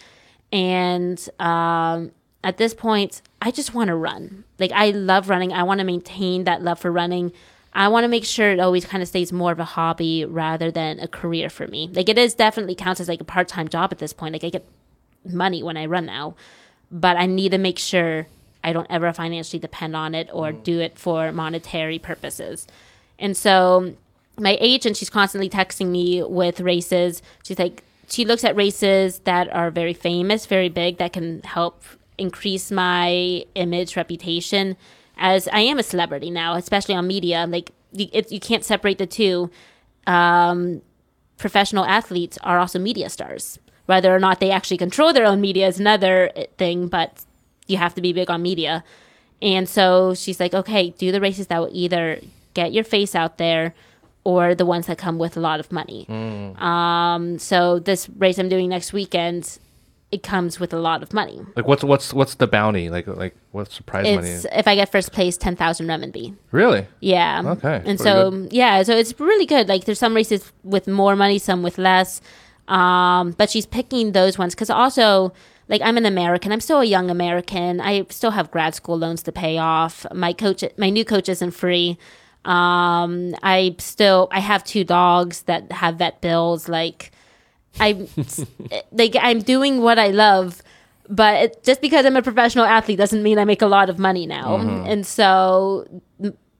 And um, at this point, I just want to run. Like, I love running. I want to maintain that love for running. I want to make sure it always kind of stays more of a hobby rather than a career for me. Like, it is definitely counts as like a part time job at this point. Like, I get money when I run now, but I need to make sure I don't ever financially depend on it or do it for monetary purposes. And so my agent, she's constantly texting me with races. She's like, she looks at races that are very famous, very big, that can help increase my image, reputation, as I am a celebrity now, especially on media. Like, you, it, you can't separate the two. Um, professional athletes are also media stars. Whether or not they actually control their own media is another uh, thing, but you have to be big on media. And so she's like, okay, do the races that will either get your face out there or the ones that come with a lot of money. Um, so this race I'm doing next weekend, it comes with a lot of money. Like what's what's what's the bounty? Like like what's the prize money? It's if I get first place, ten thousand renminbi. Really? Yeah. Okay, And so yeah, so it's really good. Like there's some races with more money, some with less. Um, but she's picking those ones because also like I'm an American. I'm still a young American. I still have grad school loans to pay off. My coach, my new coach isn't free. Um, I still I have two dogs that have vet bills. Like I'm like I'm doing what I love, but it, just because I'm a professional athlete doesn't mean I make a lot of money now. Mm-hmm. And so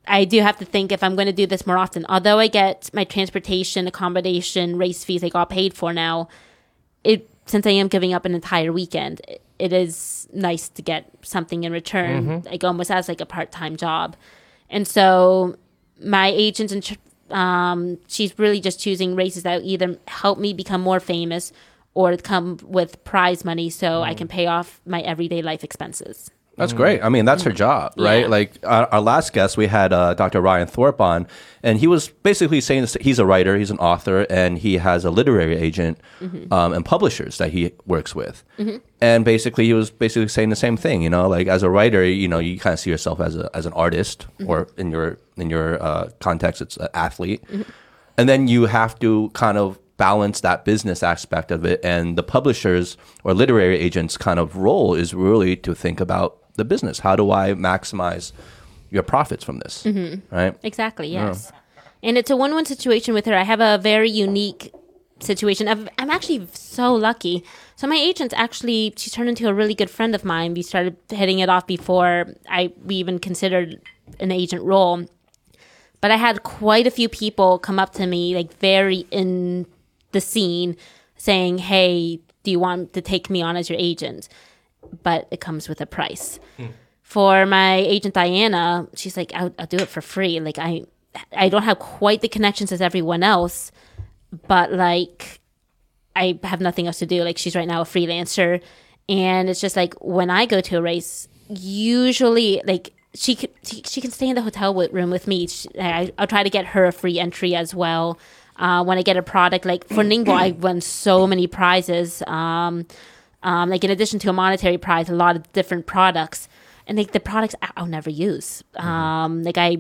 I do have to think if I'm going to do this more often. Although I get my transportation, accommodation, race fees, I got paid for now. It since I am giving up an entire weekend, it, it is nice to get something in return, like almost as like a part time job. And so my agents and um, she's really just choosing races that either help me become more famous or come with prize money so I can pay off my everyday life expenses. That's great. I mean, that's her job, right? Yeah. Like our, our last guest, we had uh, Dr. Ryan Thorpe on, and he was basically saying this, he's a writer, he's an author, and he has a literary agent um, and publishers that he works with. And basically, he was basically saying the same thing. You know, like as a writer, you know, you kind of see yourself as a as an artist, or in your in your uh, context, it's an athlete, and then you have to kind of balance that business aspect of it and the publishers or literary agents kind of role is really to think about the business how do i maximize your profits from this mm-hmm. right Exactly, yes. And it's a one one situation with her. I have a very unique situation. I've, I'm actually so lucky. So my agent's actually she turned into a really good friend of mine. We started hitting it off before I we even considered an agent role. But I had quite a few people come up to me, like very in the scene, saying, "Hey, do you want to take me on as your agent?" But it comes with a price. For my agent Diana, she's like, "I'll, I'll do it for free." Like I, I don't have quite the connections as everyone else, but like I have nothing else to do. Like she's right now a freelancer, and it's just like when I go to a race, usually like she can she, can stay in the hotel with, room with me. She, I, I'll try to get her a free entry as well. Uh, when I get a product like for Ningbo, I won so many prizes. Um, um, like in addition to a monetary prize, a lot of different products, and like the products I'll never use. Um, like I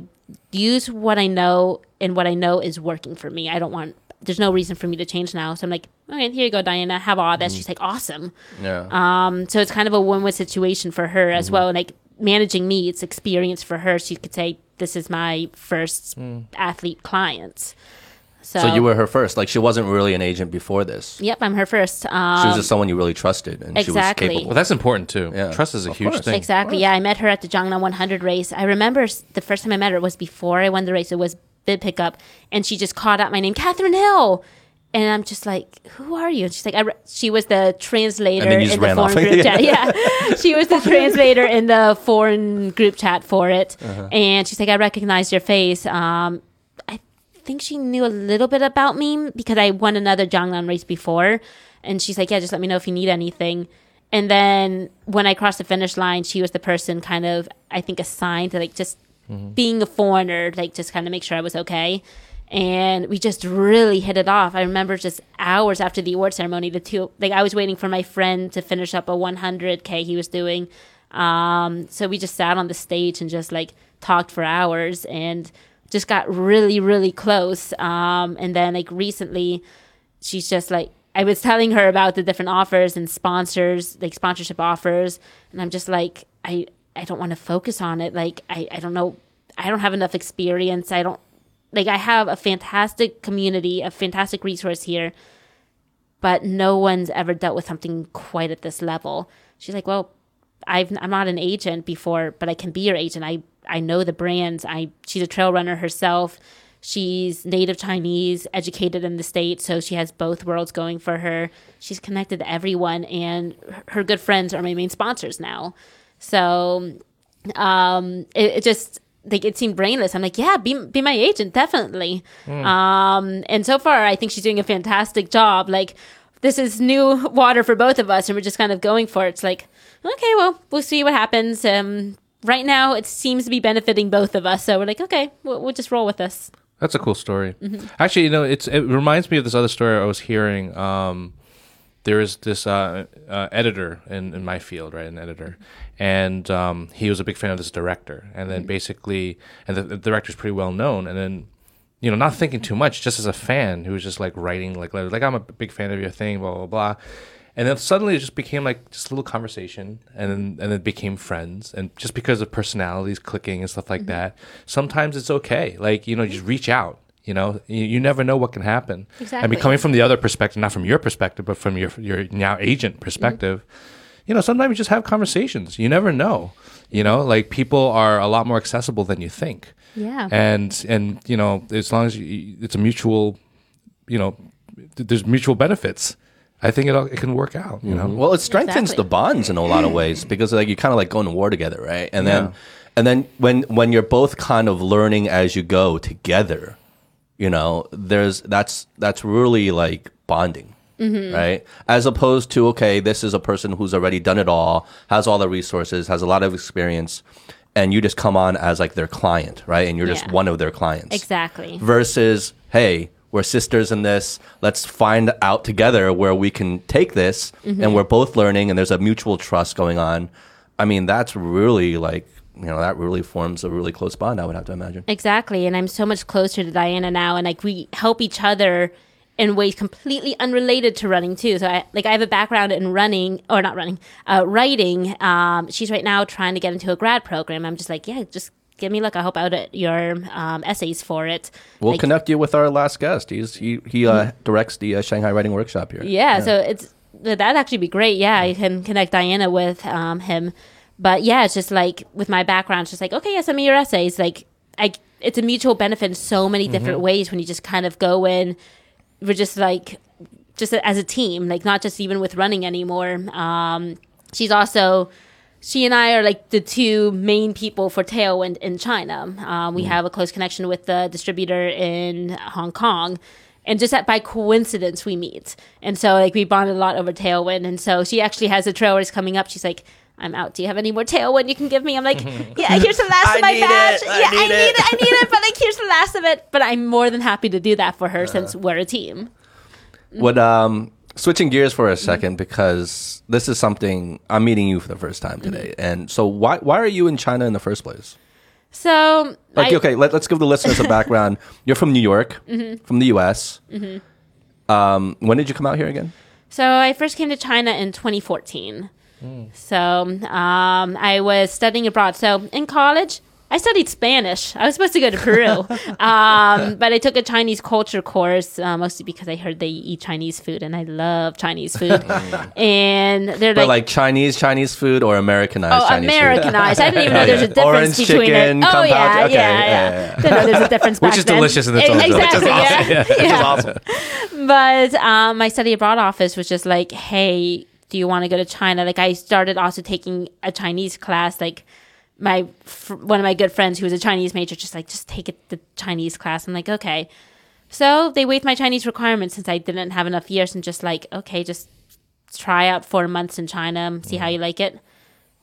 use what I know, and what I know is working for me. I don't want. There's no reason for me to change now. So I'm like, okay, here you go, Diana. Have all this. She's like, awesome. yeah Um, so it's kind of a win-win situation for her as well. Like managing me, it's experience for her. She could say, "This is my first athlete client." So, so you were her first like she wasn't really an agent before this Yep, I'm her first. Um, she was just someone you really trusted and exactly. she was capable Well, that's important too. Yeah, Trust is a of huge course. thing. Exactly. Yeah, I met her at the Jiangnan 100 race. I remember the first time I met her was before I won the race. It was bib pickup, and she just called out my name, Kathryn Hill. And I'm just like, who are you? And she's like, I re-. she was the translator And then you in the foreign off. group chat. Yeah, she was the translator in the foreign group chat for it. Uh-huh. And she's like, I recognize your face. Um, I think she knew a little bit about me because I won another Jiangnan race before. And she's like, yeah, just let me know if you need anything. And then when I crossed the finish line, she was the person kind of, I think, assigned to like just being a foreigner, like just kind of make sure I was okay. And we just really hit it off. I remember just hours after the award ceremony, the two, like I was waiting for my friend to finish up a 100K he was doing. Um, so we just sat on the stage and just like talked for hours and just got really, really close. Um, and then like recently, she's just like I was telling her about the different offers and sponsors, like sponsorship offers, and I'm just like I I don't want to focus on it. Like I I don't know, I don't have enough experience. I don't like I have a fantastic community, a fantastic resource here, but no one's ever dealt with something quite at this level. She's like, well, I've, I'm not an agent before, but I can be your agent. I, I know the brands. I, she's a trail runner herself. She's native Chinese, educated in the States, so she has both worlds going for her. She's connected to everyone, and her- good friends are my main sponsors now. So um, it, it just like it seemed brainless. I'm like, yeah, be be my agent, definitely. Um, and so far, I think she's doing a fantastic job. Like this is new water for both of us, and we're just kind of going for it. It's like, okay, well, we'll see what happens. Um, right now, it seems to be benefiting both of us, so we're like, okay, we'll, we'll just roll with this. That's a cool story. Actually, you know, it's it reminds me of this other story I was hearing. Um, there is this uh, uh, editor in, in my field, right? An editor, and um, he was a big fan of this director. And then basically, and the, the director's pretty well known. And then, you know, not thinking too much, just as a fan who was just like writing like letters, like I'm a big fan of your thing, blah blah blah. And then suddenly it just became like just a little conversation, and then and then became friends. And just because of personalities clicking and stuff like mm-hmm. that, sometimes it's okay. Like you know, just reach out. You know, you, you never know what can happen. I Exactly. mean, coming from the other perspective, not from your perspective, but from your your now agent mm-hmm. perspective, you know, sometimes you just have conversations. You never know. You know, like people are a lot more accessible than you think. Yeah. And and you know, as long as you, it's a mutual, you know, there's mutual benefits. I think it all, it can work out. You know. Mm-hmm. Well, it strengthens Exactly. the bonds in a lot of ways because like you kind of like going to war together, right? And then and then when when you're both kind of learning as you go together, you know, there's that's that's really like bonding. Mm-hmm. Right, as opposed to okay, this is a person who's already done it all, has all the resources, has a lot of experience, and you just come on as like their client, right? And you're just one of their clients Exactly. versus hey we're sisters in this let's find out together where we can take this and mm-hmm. we're both learning and there's a mutual trust going on i mean that's really like you know that really forms a really close bond i would have to imagine Exactly. And I'm so much closer to Diana now and like we help each other in ways completely unrelated to running too. So I like I have a background in running or not running, uh, writing. Um, she's right now trying to get into a grad program. I'm just like, yeah, just give me like a help out at your um, essays for it. we'll Like, connect you with our last guest he's he, he uh, directs the uh, shanghai writing workshop here Yeah, so it's that'd actually be great. Yeah, I can connect Diana with um, him. But yeah, it's just like with my background, it's just like okay, yeah, send me your essays. Like I, it's a mutual benefit in so many different ways when you just kind of go in. We're just like just as a team, like not just even with running anymore. Um, she's also she and I are like the two main people for Tailwind in China. Um, we have a close connection with the distributor in Hong Kong. And just that by coincidence we meet. And so like we bonded a lot over Tailwind. And so she actually has a trail race coming up. She's like, I'm out. Do you have any more Tailwind you can give me? I'm like, yeah, here's the last of my badge. it. I yeah, need I need it." it. I need it. But like, here's the last of it. But I'm more than happy to do that for her since we're a team. What um switching gears for a second because this is something I'm meeting you for the first time today. And so why why are you in China in the first place? So Like I- okay, let, us give the listeners a background. You're from New York, from the US. Um, when did you come out here again? So I first came to China in 2014. So um, I was studying abroad. So in college, I studied Spanish. I was supposed to go to Peru, um, but I took a Chinese culture course uh, mostly because I heard they eat Chinese food, and I love Chinese food. and they're like, like Chinese Chinese food or Americanized Oh, Chinese food? Americanized. I didn't even know there's a difference Orange between chicken, it. Oh yeah, okay, yeah, yeah, yeah, yeah, Didn't know there's a difference Which is then. delicious in its own E- right. Exactly. Yeah. Which is awesome. But um, my study abroad office was just like, hey, do you want to go to China? Like, I started also taking a Chinese class. Like, my fr- one of my good friends who was a Chinese major, just like, just take it the Chinese class. I'm like, okay. So they waived my Chinese requirements since I didn't have enough years, and just like, okay, just try out four months in China, see how you like it.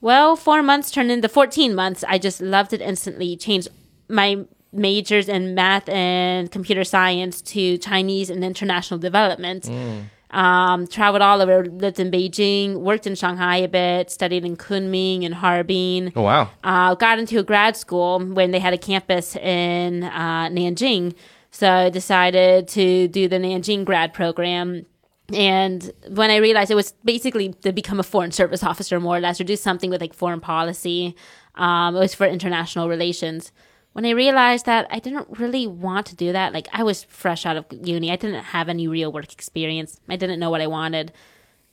Well, four months turned into 14 months. I just loved it instantly. Changed my majors in math and computer science to Chinese and international development. Mm. Um, traveled all over, lived in Beijing, worked in Shanghai a bit, studied in Kunming and Harbin. Oh wow. Uh, got into a grad school when they had a campus in uh, Nanjing. So I decided to do the Nanjing grad program. And when I realized it was basically to become a foreign service officer, more or less, or do something with like foreign policy, um, it was for international relations. When I realized that I didn't really want to do that, like I was fresh out of uni, I didn't have any real work experience. I didn't know what I wanted.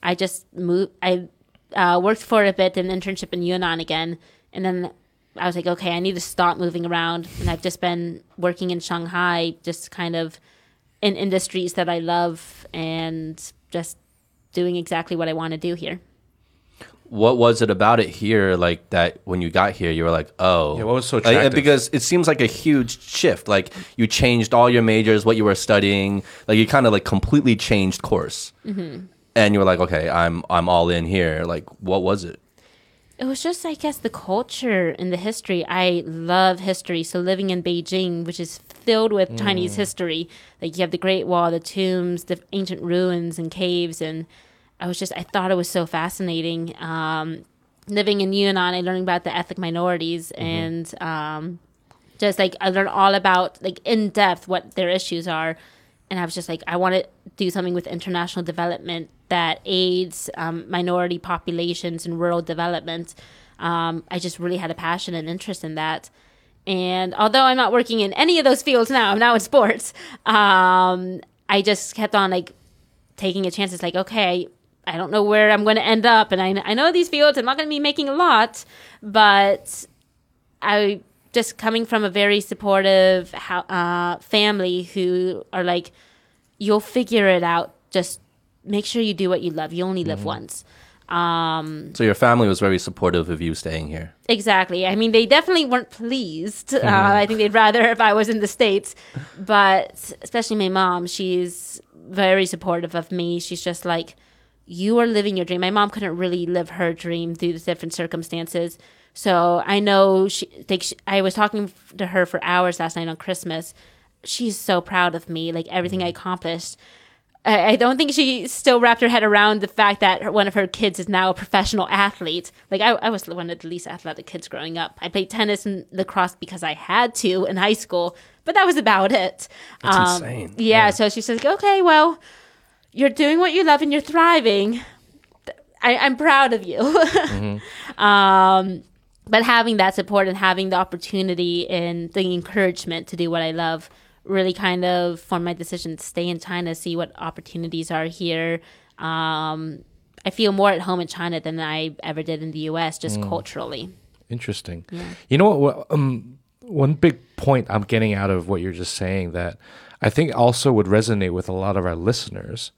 I just moved. I uh, worked for a bit, an internship in Yunnan again, and then I was like, okay, I need to stop moving around. And I've just been working in Shanghai, just kind of in industries that I love, and just doing exactly what I want to do here. What was it about it here, like that when you got here, you were like, oh. Yeah, what was so Like, because it seems like a huge shift. Like you changed all your majors, what you were studying. Like you kind of like completely changed course. Mm-hmm. And you were like, okay, I'm I'm all in here. Like, what was it? It was just, I guess, the culture and the history. I love history. So living in Beijing, which is filled with Chinese history, like you have the Great Wall, the tombs, the ancient ruins and caves, and I was just, I thought it was so fascinating. Um, living in Yunnan, I learned about the ethnic minorities and um, just like I learned all about like in depth what their issues are, and I was just like, I want to do something with international development that aids um, minority populations and rural development. Um, I just really had a passion and interest in that. And although I'm not working in any of those fields now, I'm now in sports. Um, I just kept on like taking a chance. It's like, okay, I don't know where I'm going to end up, and I I know these fields. I'm not going to be making a lot, but I just coming from a very supportive uh, family who are like, you'll figure it out. Just make sure you do what you love. You only live once. Um, So your family was very supportive of you staying here. Exactly. I mean, they definitely weren't pleased. Uh, I think they'd rather if I was in the States. But especially my mom, she's very supportive of me. She's just like, you are living your dream. My mom couldn't really live her dream through the different circumstances. So I know she, like, she, I was talking to her for hours last night on Christmas. She's so proud of me, like everything I mm-hmm. accomplished. I I don't think she still wrapped her head around the fact that her, one of her kids is now a professional athlete. Like I, I was one of the least athletic kids growing up. I played tennis and lacrosse because I had to in high school, but that was about it. That's um, insane. Yeah, so she's like, okay, well, you're doing what you love and you're thriving. I, I'm proud of you. um, but having that support and having the opportunity and the encouragement to do what I love really kind of formed my decision to stay in China, see what opportunities are here. Um, I feel more at home in China than I ever did in the US, just culturally. Interesting. You know what? what? Um, one big point I'm getting out of what you're just saying that I think also would resonate with a lot of our listeners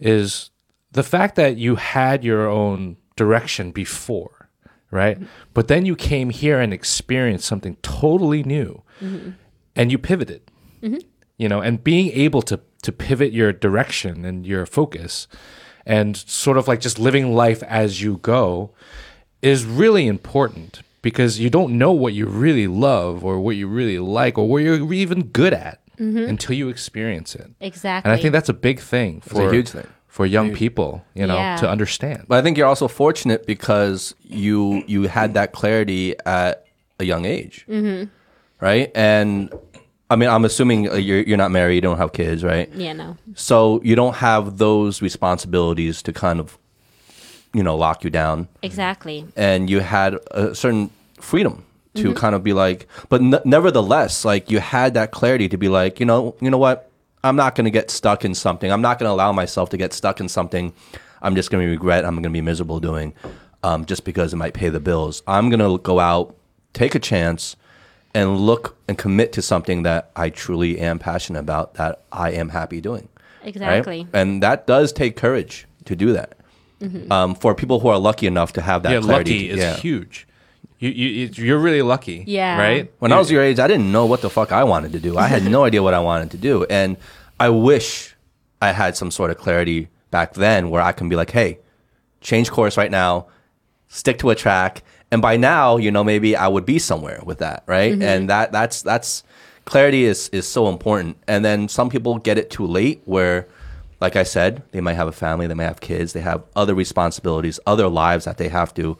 is the fact that you had your own direction before, right? But then you came here and experienced something totally new, mm-hmm. and you pivoted. Mm-hmm. You know, and being able to to pivot your direction and your focus, and sort of like just living life as you go, is really important because you don't know what you really love or what you really like or what you're even good at until you experience it. Exactly. And I think that's a big thing for a huge thing. for young people, you know, Yeah. to understand. But I think you're also fortunate because you you had that clarity at a young age, mm-hmm. right? And I mean, I'm assuming uh, you're you're not married, you don't have kids, right? yeah, no. So you don't have those responsibilities to kind of, you know, lock you down, Exactly. and you had a certain freedom to kind of be like, but n- nevertheless, like you had that clarity to be like, you know, you know what, I'm not going to get stuck in something. I'm not going to allow myself to get stuck in something. I'm just going to regret. I'm going to be miserable doing, um, just because it might pay the bills. I'm going to go out, take a chance, and look and commit to something that I truly am passionate about. That I am happy doing. right? Exactly. And that does take courage to do that. Um, for people who are lucky enough to have that yeah, clarity, lucky is yeah. huge. You, you you're really lucky. Yeah. Right. When I was your age, I didn't know what the fuck I wanted to do. I had no idea what I wanted to do. And I wish I had some sort of clarity back then where I can be like, hey, change course right now, stick to a track. And by now, you know, maybe I would be somewhere with that, right? Mm-hmm. And that that's that's clarity is is so important. And then some people get it too late where like I said, they might have a family, they might have kids, they have other responsibilities, other lives that they have to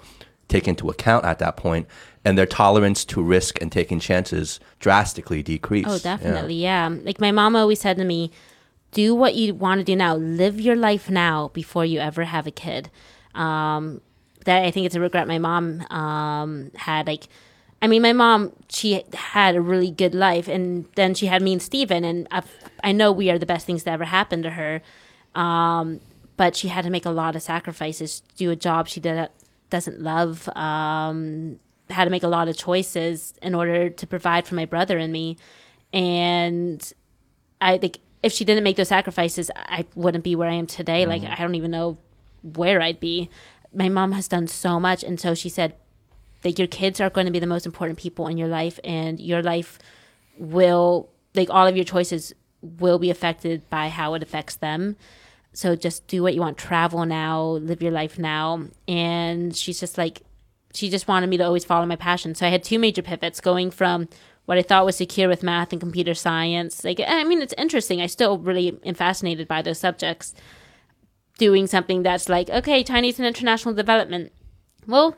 take into account at that point, and their tolerance to risk and taking chances drastically decrease. Oh, definitely. Yeah. Like my mom always said to me, do what you want to do now. Live your life now before you ever have a kid. Um, that I think it's a regret my mom um, had. Like, I mean, my mom, she had a really good life, and then she had me and Steven, and i I know we are the best things that ever happened to her. Um, but she had to make a lot of sacrifices, do a job she did, doesn't love, um, had to make a lot of choices in order to provide for my brother and me. And I think if she didn't make those sacrifices, I wouldn't be where I am today. Like, I don't even know where I'd be. My mom has done so much. And so she said, that your kids are going to be the most important people in your life, and your life will, like, all of your choices will be affected by how it affects them. So just do what you want. Travel now, live your life now. And she's just like, she just wanted me to always follow my passion. So I had two major pivots going from what I thought was secure with math and computer science. Like, I mean, it's interesting. I still really am fascinated by those subjects. Doing something that's like, okay, Chinese and international development. Well,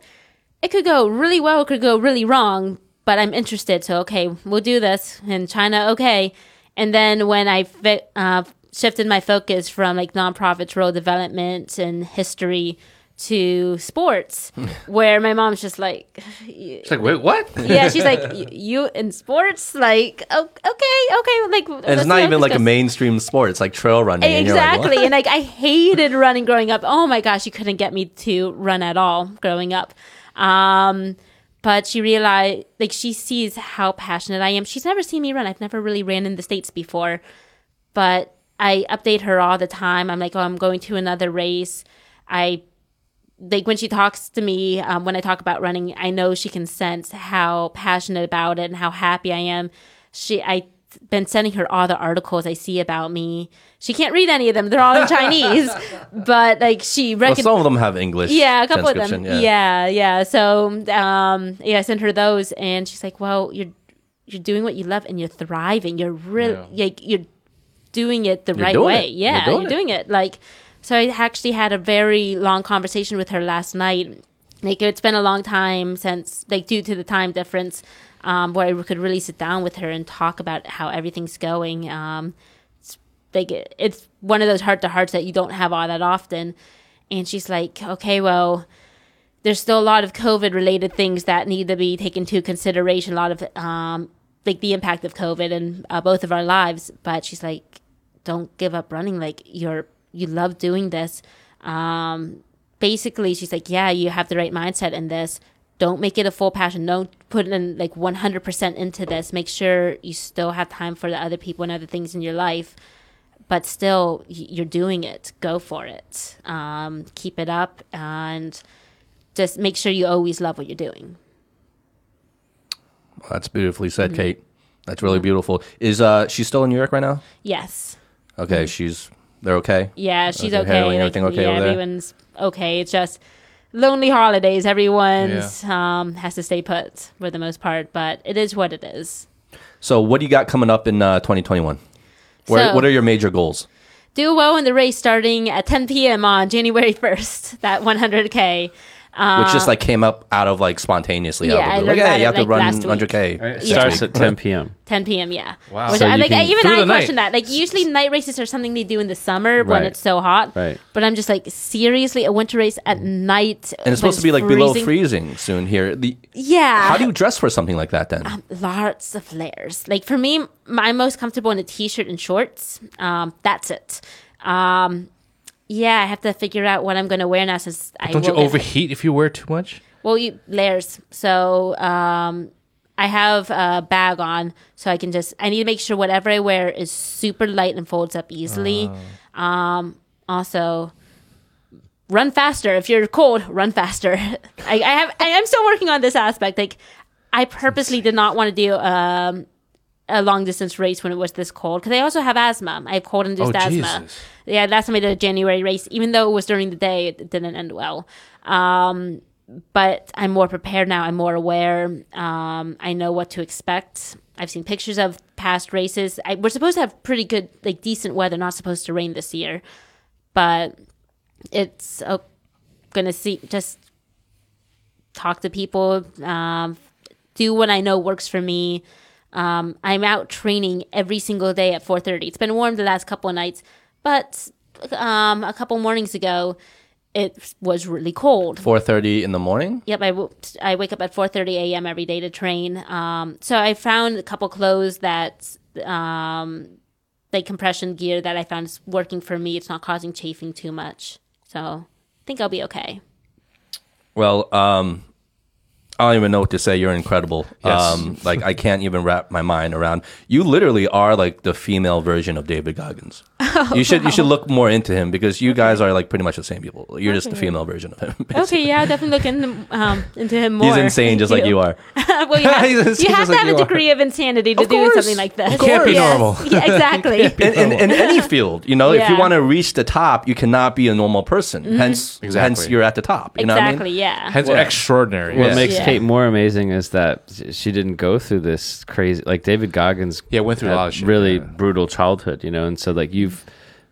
it could go really well, it could go really wrong, but I'm interested. So, okay, we'll do this in China. Okay. And then when I fit, uh, shifted my focus from like nonprofits, rural development, and history to sports, where my mom's just like, she's like, wait, what? yeah, she's like, you in sports? Like, oh, okay, okay, like, And it's not even like a mainstream sport. It's like trail running. and you're like. Exactly. and like I hated running growing up. Oh my gosh, you couldn't get me to run at all growing up. Um but she realized like she sees how passionate I am. She's never seen me run. I've never really ran in the States before. But I update her all the time. I'm like, oh, I'm going to another race. I like when she talks to me um, when I talk about running, I know she can sense how passionate about it and how happy I am. She, I been sending her all the articles I see about me. She can't read any of them; they're all in Chinese. but like she Well, recognizes. some of them have English. Yeah, a couple of them. transcription, Yeah. yeah, So, um, yeah, I sent her those, and she's like, "Well, you're you're doing what you love, and you're thriving. You're really like you're doing it the You're right way. it. Yeah, You're doing you're it. doing it. Like, so I actually had a very long conversation with her last night. Like, it's been a long time since, like, due to the time difference, um, where I could really sit down with her and talk about how everything's going. Um, it's like it- it's one of those heart to hearts that you don't have all that often. And she's like, okay, well, there's still a lot of COVID related things that need to be taken into consideration. A lot of um, like the impact of COVID and uh, both of our lives. But she's like, don't give up running. Like you're you love doing this. Um, basically, she's like, yeah, you have the right mindset in this. Don't make it a full passion. Don't put in like 100% into this. Make sure you still have time for the other people and other things in your life but still you're doing it go for it um, keep it up and just make sure you always love what you're doing Well, that's beautifully said, Mm-hmm. Kate. That's really beautiful. Is uh she still in New York right now? yes Okay, she's they're okay. yeah she's Okay, handling like, everything okay yeah everyone's okay. It's just lonely holidays everyone's um, has to stay put for the most part but it is what it is. So, what do you got coming up in uh, 2021? Where, So- what are your major goals? do well in the race starting at 10 p.m on january 1st that 100k Which just like came up out of like spontaneously. Uh, yeah, out of I the like, learned hey, about you it, have to like, run last 100k. It this starts week. at 10 p.m. 10 p.m. Yeah. Wow. Which So I, you like, can- I, even I the night. question that. Like usually night races are something they do in the summer when it's so hot. Right. But I'm just like seriously a winter race at night. And it's supposed to be like below freezing soon here. The, Yeah. how do you dress for something like that then? Lots of layers. Like for me, I'm most comfortable in a t-shirt and shorts. Um, that's it. Um, yeah, I have to figure out what I'm going to wear now since I Don't you overheat if you wear too much? Well, you, layers. So um, I have a bag on, so I can just. I need to make sure whatever I wear is super light and folds up easily. Um, also, run faster. If you're cold, run faster. I, I have. I am still working on this aspect. Like, I purposely did not want to do um, a long distance race when it was this cold because I also have asthma. I have cold induced Oh, asthma. Jesus. Yeah, last time I did a January race, even though it was during the day, it didn't end well. Um, but I'm more prepared now. I'm more aware. Um, I know what to expect. I've seen pictures of past races. I, we're supposed to have pretty good, like decent weather. Not supposed to rain this year, but it's uh, gonna see. Just talk to people. Um, do what I know works for me. Um, I'm out training every single day at 4:30. It's been warm the last couple of nights, but um, a couple mornings ago, it was really cold. 4:30 in the morning. Yep, I, w- I wake up at 4:30 a.m. every day to train. Um, so I found a couple clothes that um, like compression gear that I found is working for me. It's not causing chafing too much, so I think I'll be okay. Well, um, I don't even know what to say. You're incredible. Yes. Um, like I can't even wrap my mind around. You literally are like the female version of David Goggins. you should you should look more into him because you guys are like pretty much the same people. You're just the female version of him. Okay, yeah, I'll definitely look into um, into him more. He's insane, just like you are. well, you have, He's you have to have you a are. degree of insanity to Of do something like this. Of Can't be Yes. normal. Yeah, exactly. In, in, in any field, you know, if you want to reach the top, you cannot be a normal person. Hence, hence Exactly. you're at the top. You know exactly. what Yeah. Hence Well- extraordinary. What Yeah. makes Yeah. Kate more amazing is that she didn't go through this crazy. Like David Goggins, Yeah, went through a lot of shit, really yeah. brutal childhood, you know, and so like you've,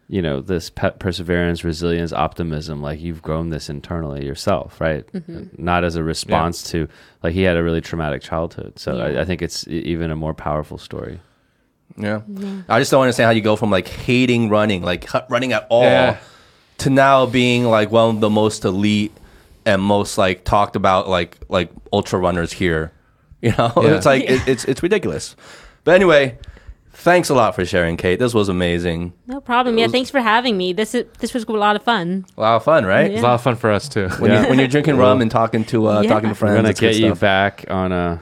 you know, this pe- perseverance, resilience, optimism, like you've grown this internally yourself, right? Mm-hmm. Not as a response to like he had a really traumatic childhood. So Yeah. I, I think it's even a more powerful story. I mean? Yeah. I just don't understand how you go from like hating running, like running at all, Yeah. to now being like one of the most elite and most like talked about like like ultra runners here. You know, Yeah. it's like it, it's it's ridiculous. But anyway, thanks a lot for sharing, Kate. This was amazing. No problem. Yeah, thanks for having me. This is this was a lot of fun. A lot of fun, right? It's a lot of fun for us too. When, Yeah. you, when you're drinking rum and talking to uh, Yeah. talking to friends, We're friends, gonna get you stuff. back on a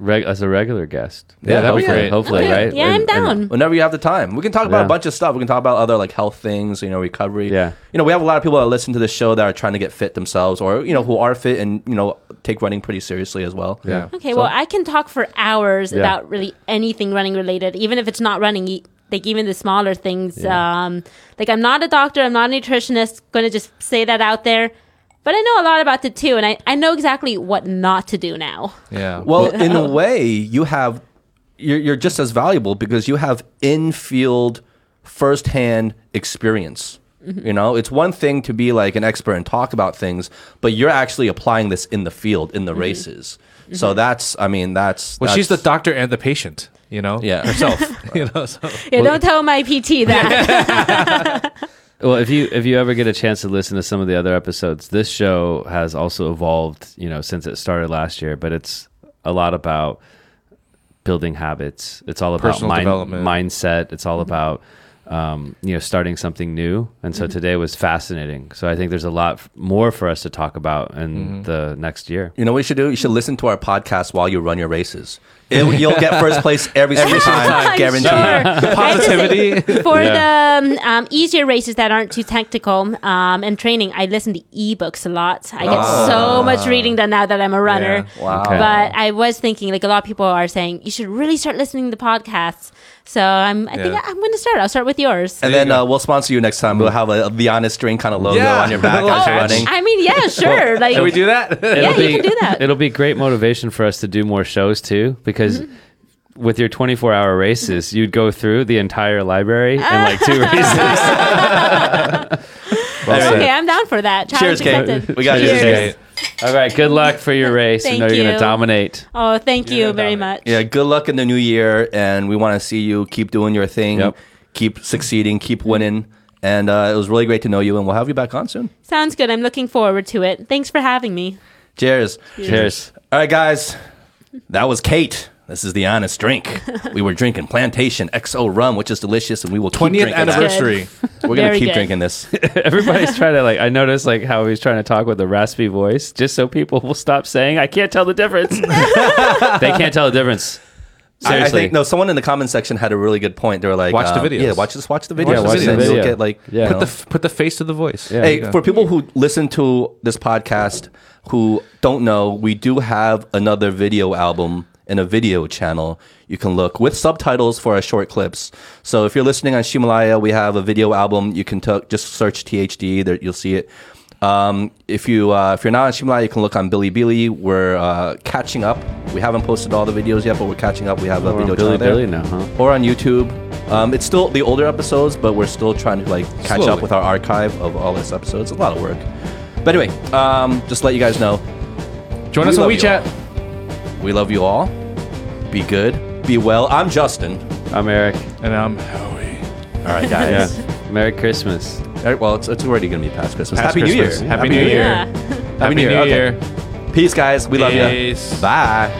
reg- as a regular guest. Yeah, that'd be hopefully, great. hopefully, Okay. right? Yeah, I'm And- and- down. Whenever you have the time, we can talk about Yeah. a bunch of stuff. We can talk about other like health things, you know, recovery. Yeah. You know, we have a lot of people that listen to this show that are trying to get fit themselves, or you know, who are fit and you know take running pretty seriously as well. Yeah. Okay, So- well, I can talk for hours Yeah. about really anything running related, even if it's not running. e- Like even the smaller things. Um, like I'm not a doctor. I'm not a nutritionist. Going to just say that out there. But I know a lot about it too, and I, I know exactly what not to do now. Yeah. Well, in a way, you have you're, you're just as valuable because you have in-field, first-hand experience. Mm-hmm. You know, it's one thing to be like an expert and talk about things, but you're actually applying this in the field, in the mm-hmm. races. Mm-hmm. So that's, I mean, that's. well, she's the doctor and the patient. You know. Yeah. Herself. you know. So. Yeah, don't tell my PT that. Well, if you if you ever get a chance to listen to some of the other episodes, this show has also evolved, you know, since it started last year. But it's a lot about building habits. It's all about mind, mindset. It's all mm-hmm. about um, you know starting something new. And so today was fascinating. So I think there's a lot f- more for us to talk about in the next year. You know what you should do? You should listen to our podcast while you run your races. It, you'll get first place every single time, I'm guaranteed. sure. Positivity. For Yeah. the um, um, easier races that aren't too tactical um, and training, I listen to ebooks a lot. I get so much reading done now that I'm a runner. Yeah. Wow. Okay. But I was thinking, like a lot of people are saying, you should really start listening to podcasts. So I'm, I think Yeah. I'm going to start. I'll start with yours. And There then go. uh, we'll sponsor you next time. We'll have a, the honest drink kind of logo Yeah. on your back Oh, as you're I- running. I mean, yeah, sure. like, Can we do that? yeah, you can do that. It'll be great motivation for us to do more shows too, because Mm-hmm. with your 24 hour races, you'd go through the entire library in like two races. Well said. Okay, I'm down for that. Cheers, Challenge Kate. accepted. We got you. Cheers. Cheers. All right, good luck for your race. I Thank know you're going you. to dominate. Oh, thank you very much. Yeah, good luck in the new year, and we want to see you keep doing your thing, Yep. keep succeeding, keep winning. And uh, it was really great to know you, and we'll have you back on soon. Sounds good. I'm looking forward to it. Thanks for having me. Cheers. Cheers. All right, guys, that was Kate. This is the honest drink. we were drinking Plantation XO rum, which is delicious, and we will keep 20th drinking that. anniversary. We're gonna keep good. drinking this. Everybody's trying to like. I noticed like how he's trying to talk with a raspy voice, just so people will stop saying, "I can't tell the difference." they can't tell the difference. I- I, Seriously. think no. Someone in the comment section had a really good point. They were like, Watch the um, videos. Yeah, watch this. watch the videos. Yeah, watch the and You'll video. get like Yeah. Put know. the f- put the face to the voice. Yeah. Hey, for people who listen to this podcast who don't know, we do have another video album and a video channel you can look with subtitles for our short clips. So if you're listening on Ximalaya, we have a video album. You can t- just search THD, there you'll see it. Um, if you uh, if you're not on Ximalaya, you can look on Bilibili. We're uh, catching up. We haven't posted all the videos yet, but we're catching up. We have a on video channel there now, huh? or on YouTube. Um, it's still the older episodes, but we're still trying to like catch up with our archive of all this episodes. It's a lot of work. But anyway, um, just to let you guys know, Join We us on WeChat. we love you all. Be good. Be well. I'm Justin. I'm Eric. And I'm Howie. All right, guys. Yeah. Merry Christmas. All right, well, it's, it's already going to be past Christmas. Past Happy New Year. Happy New Year. Yeah. Happy New Year. Okay. Peace, guys. We love you. Peace. Bye.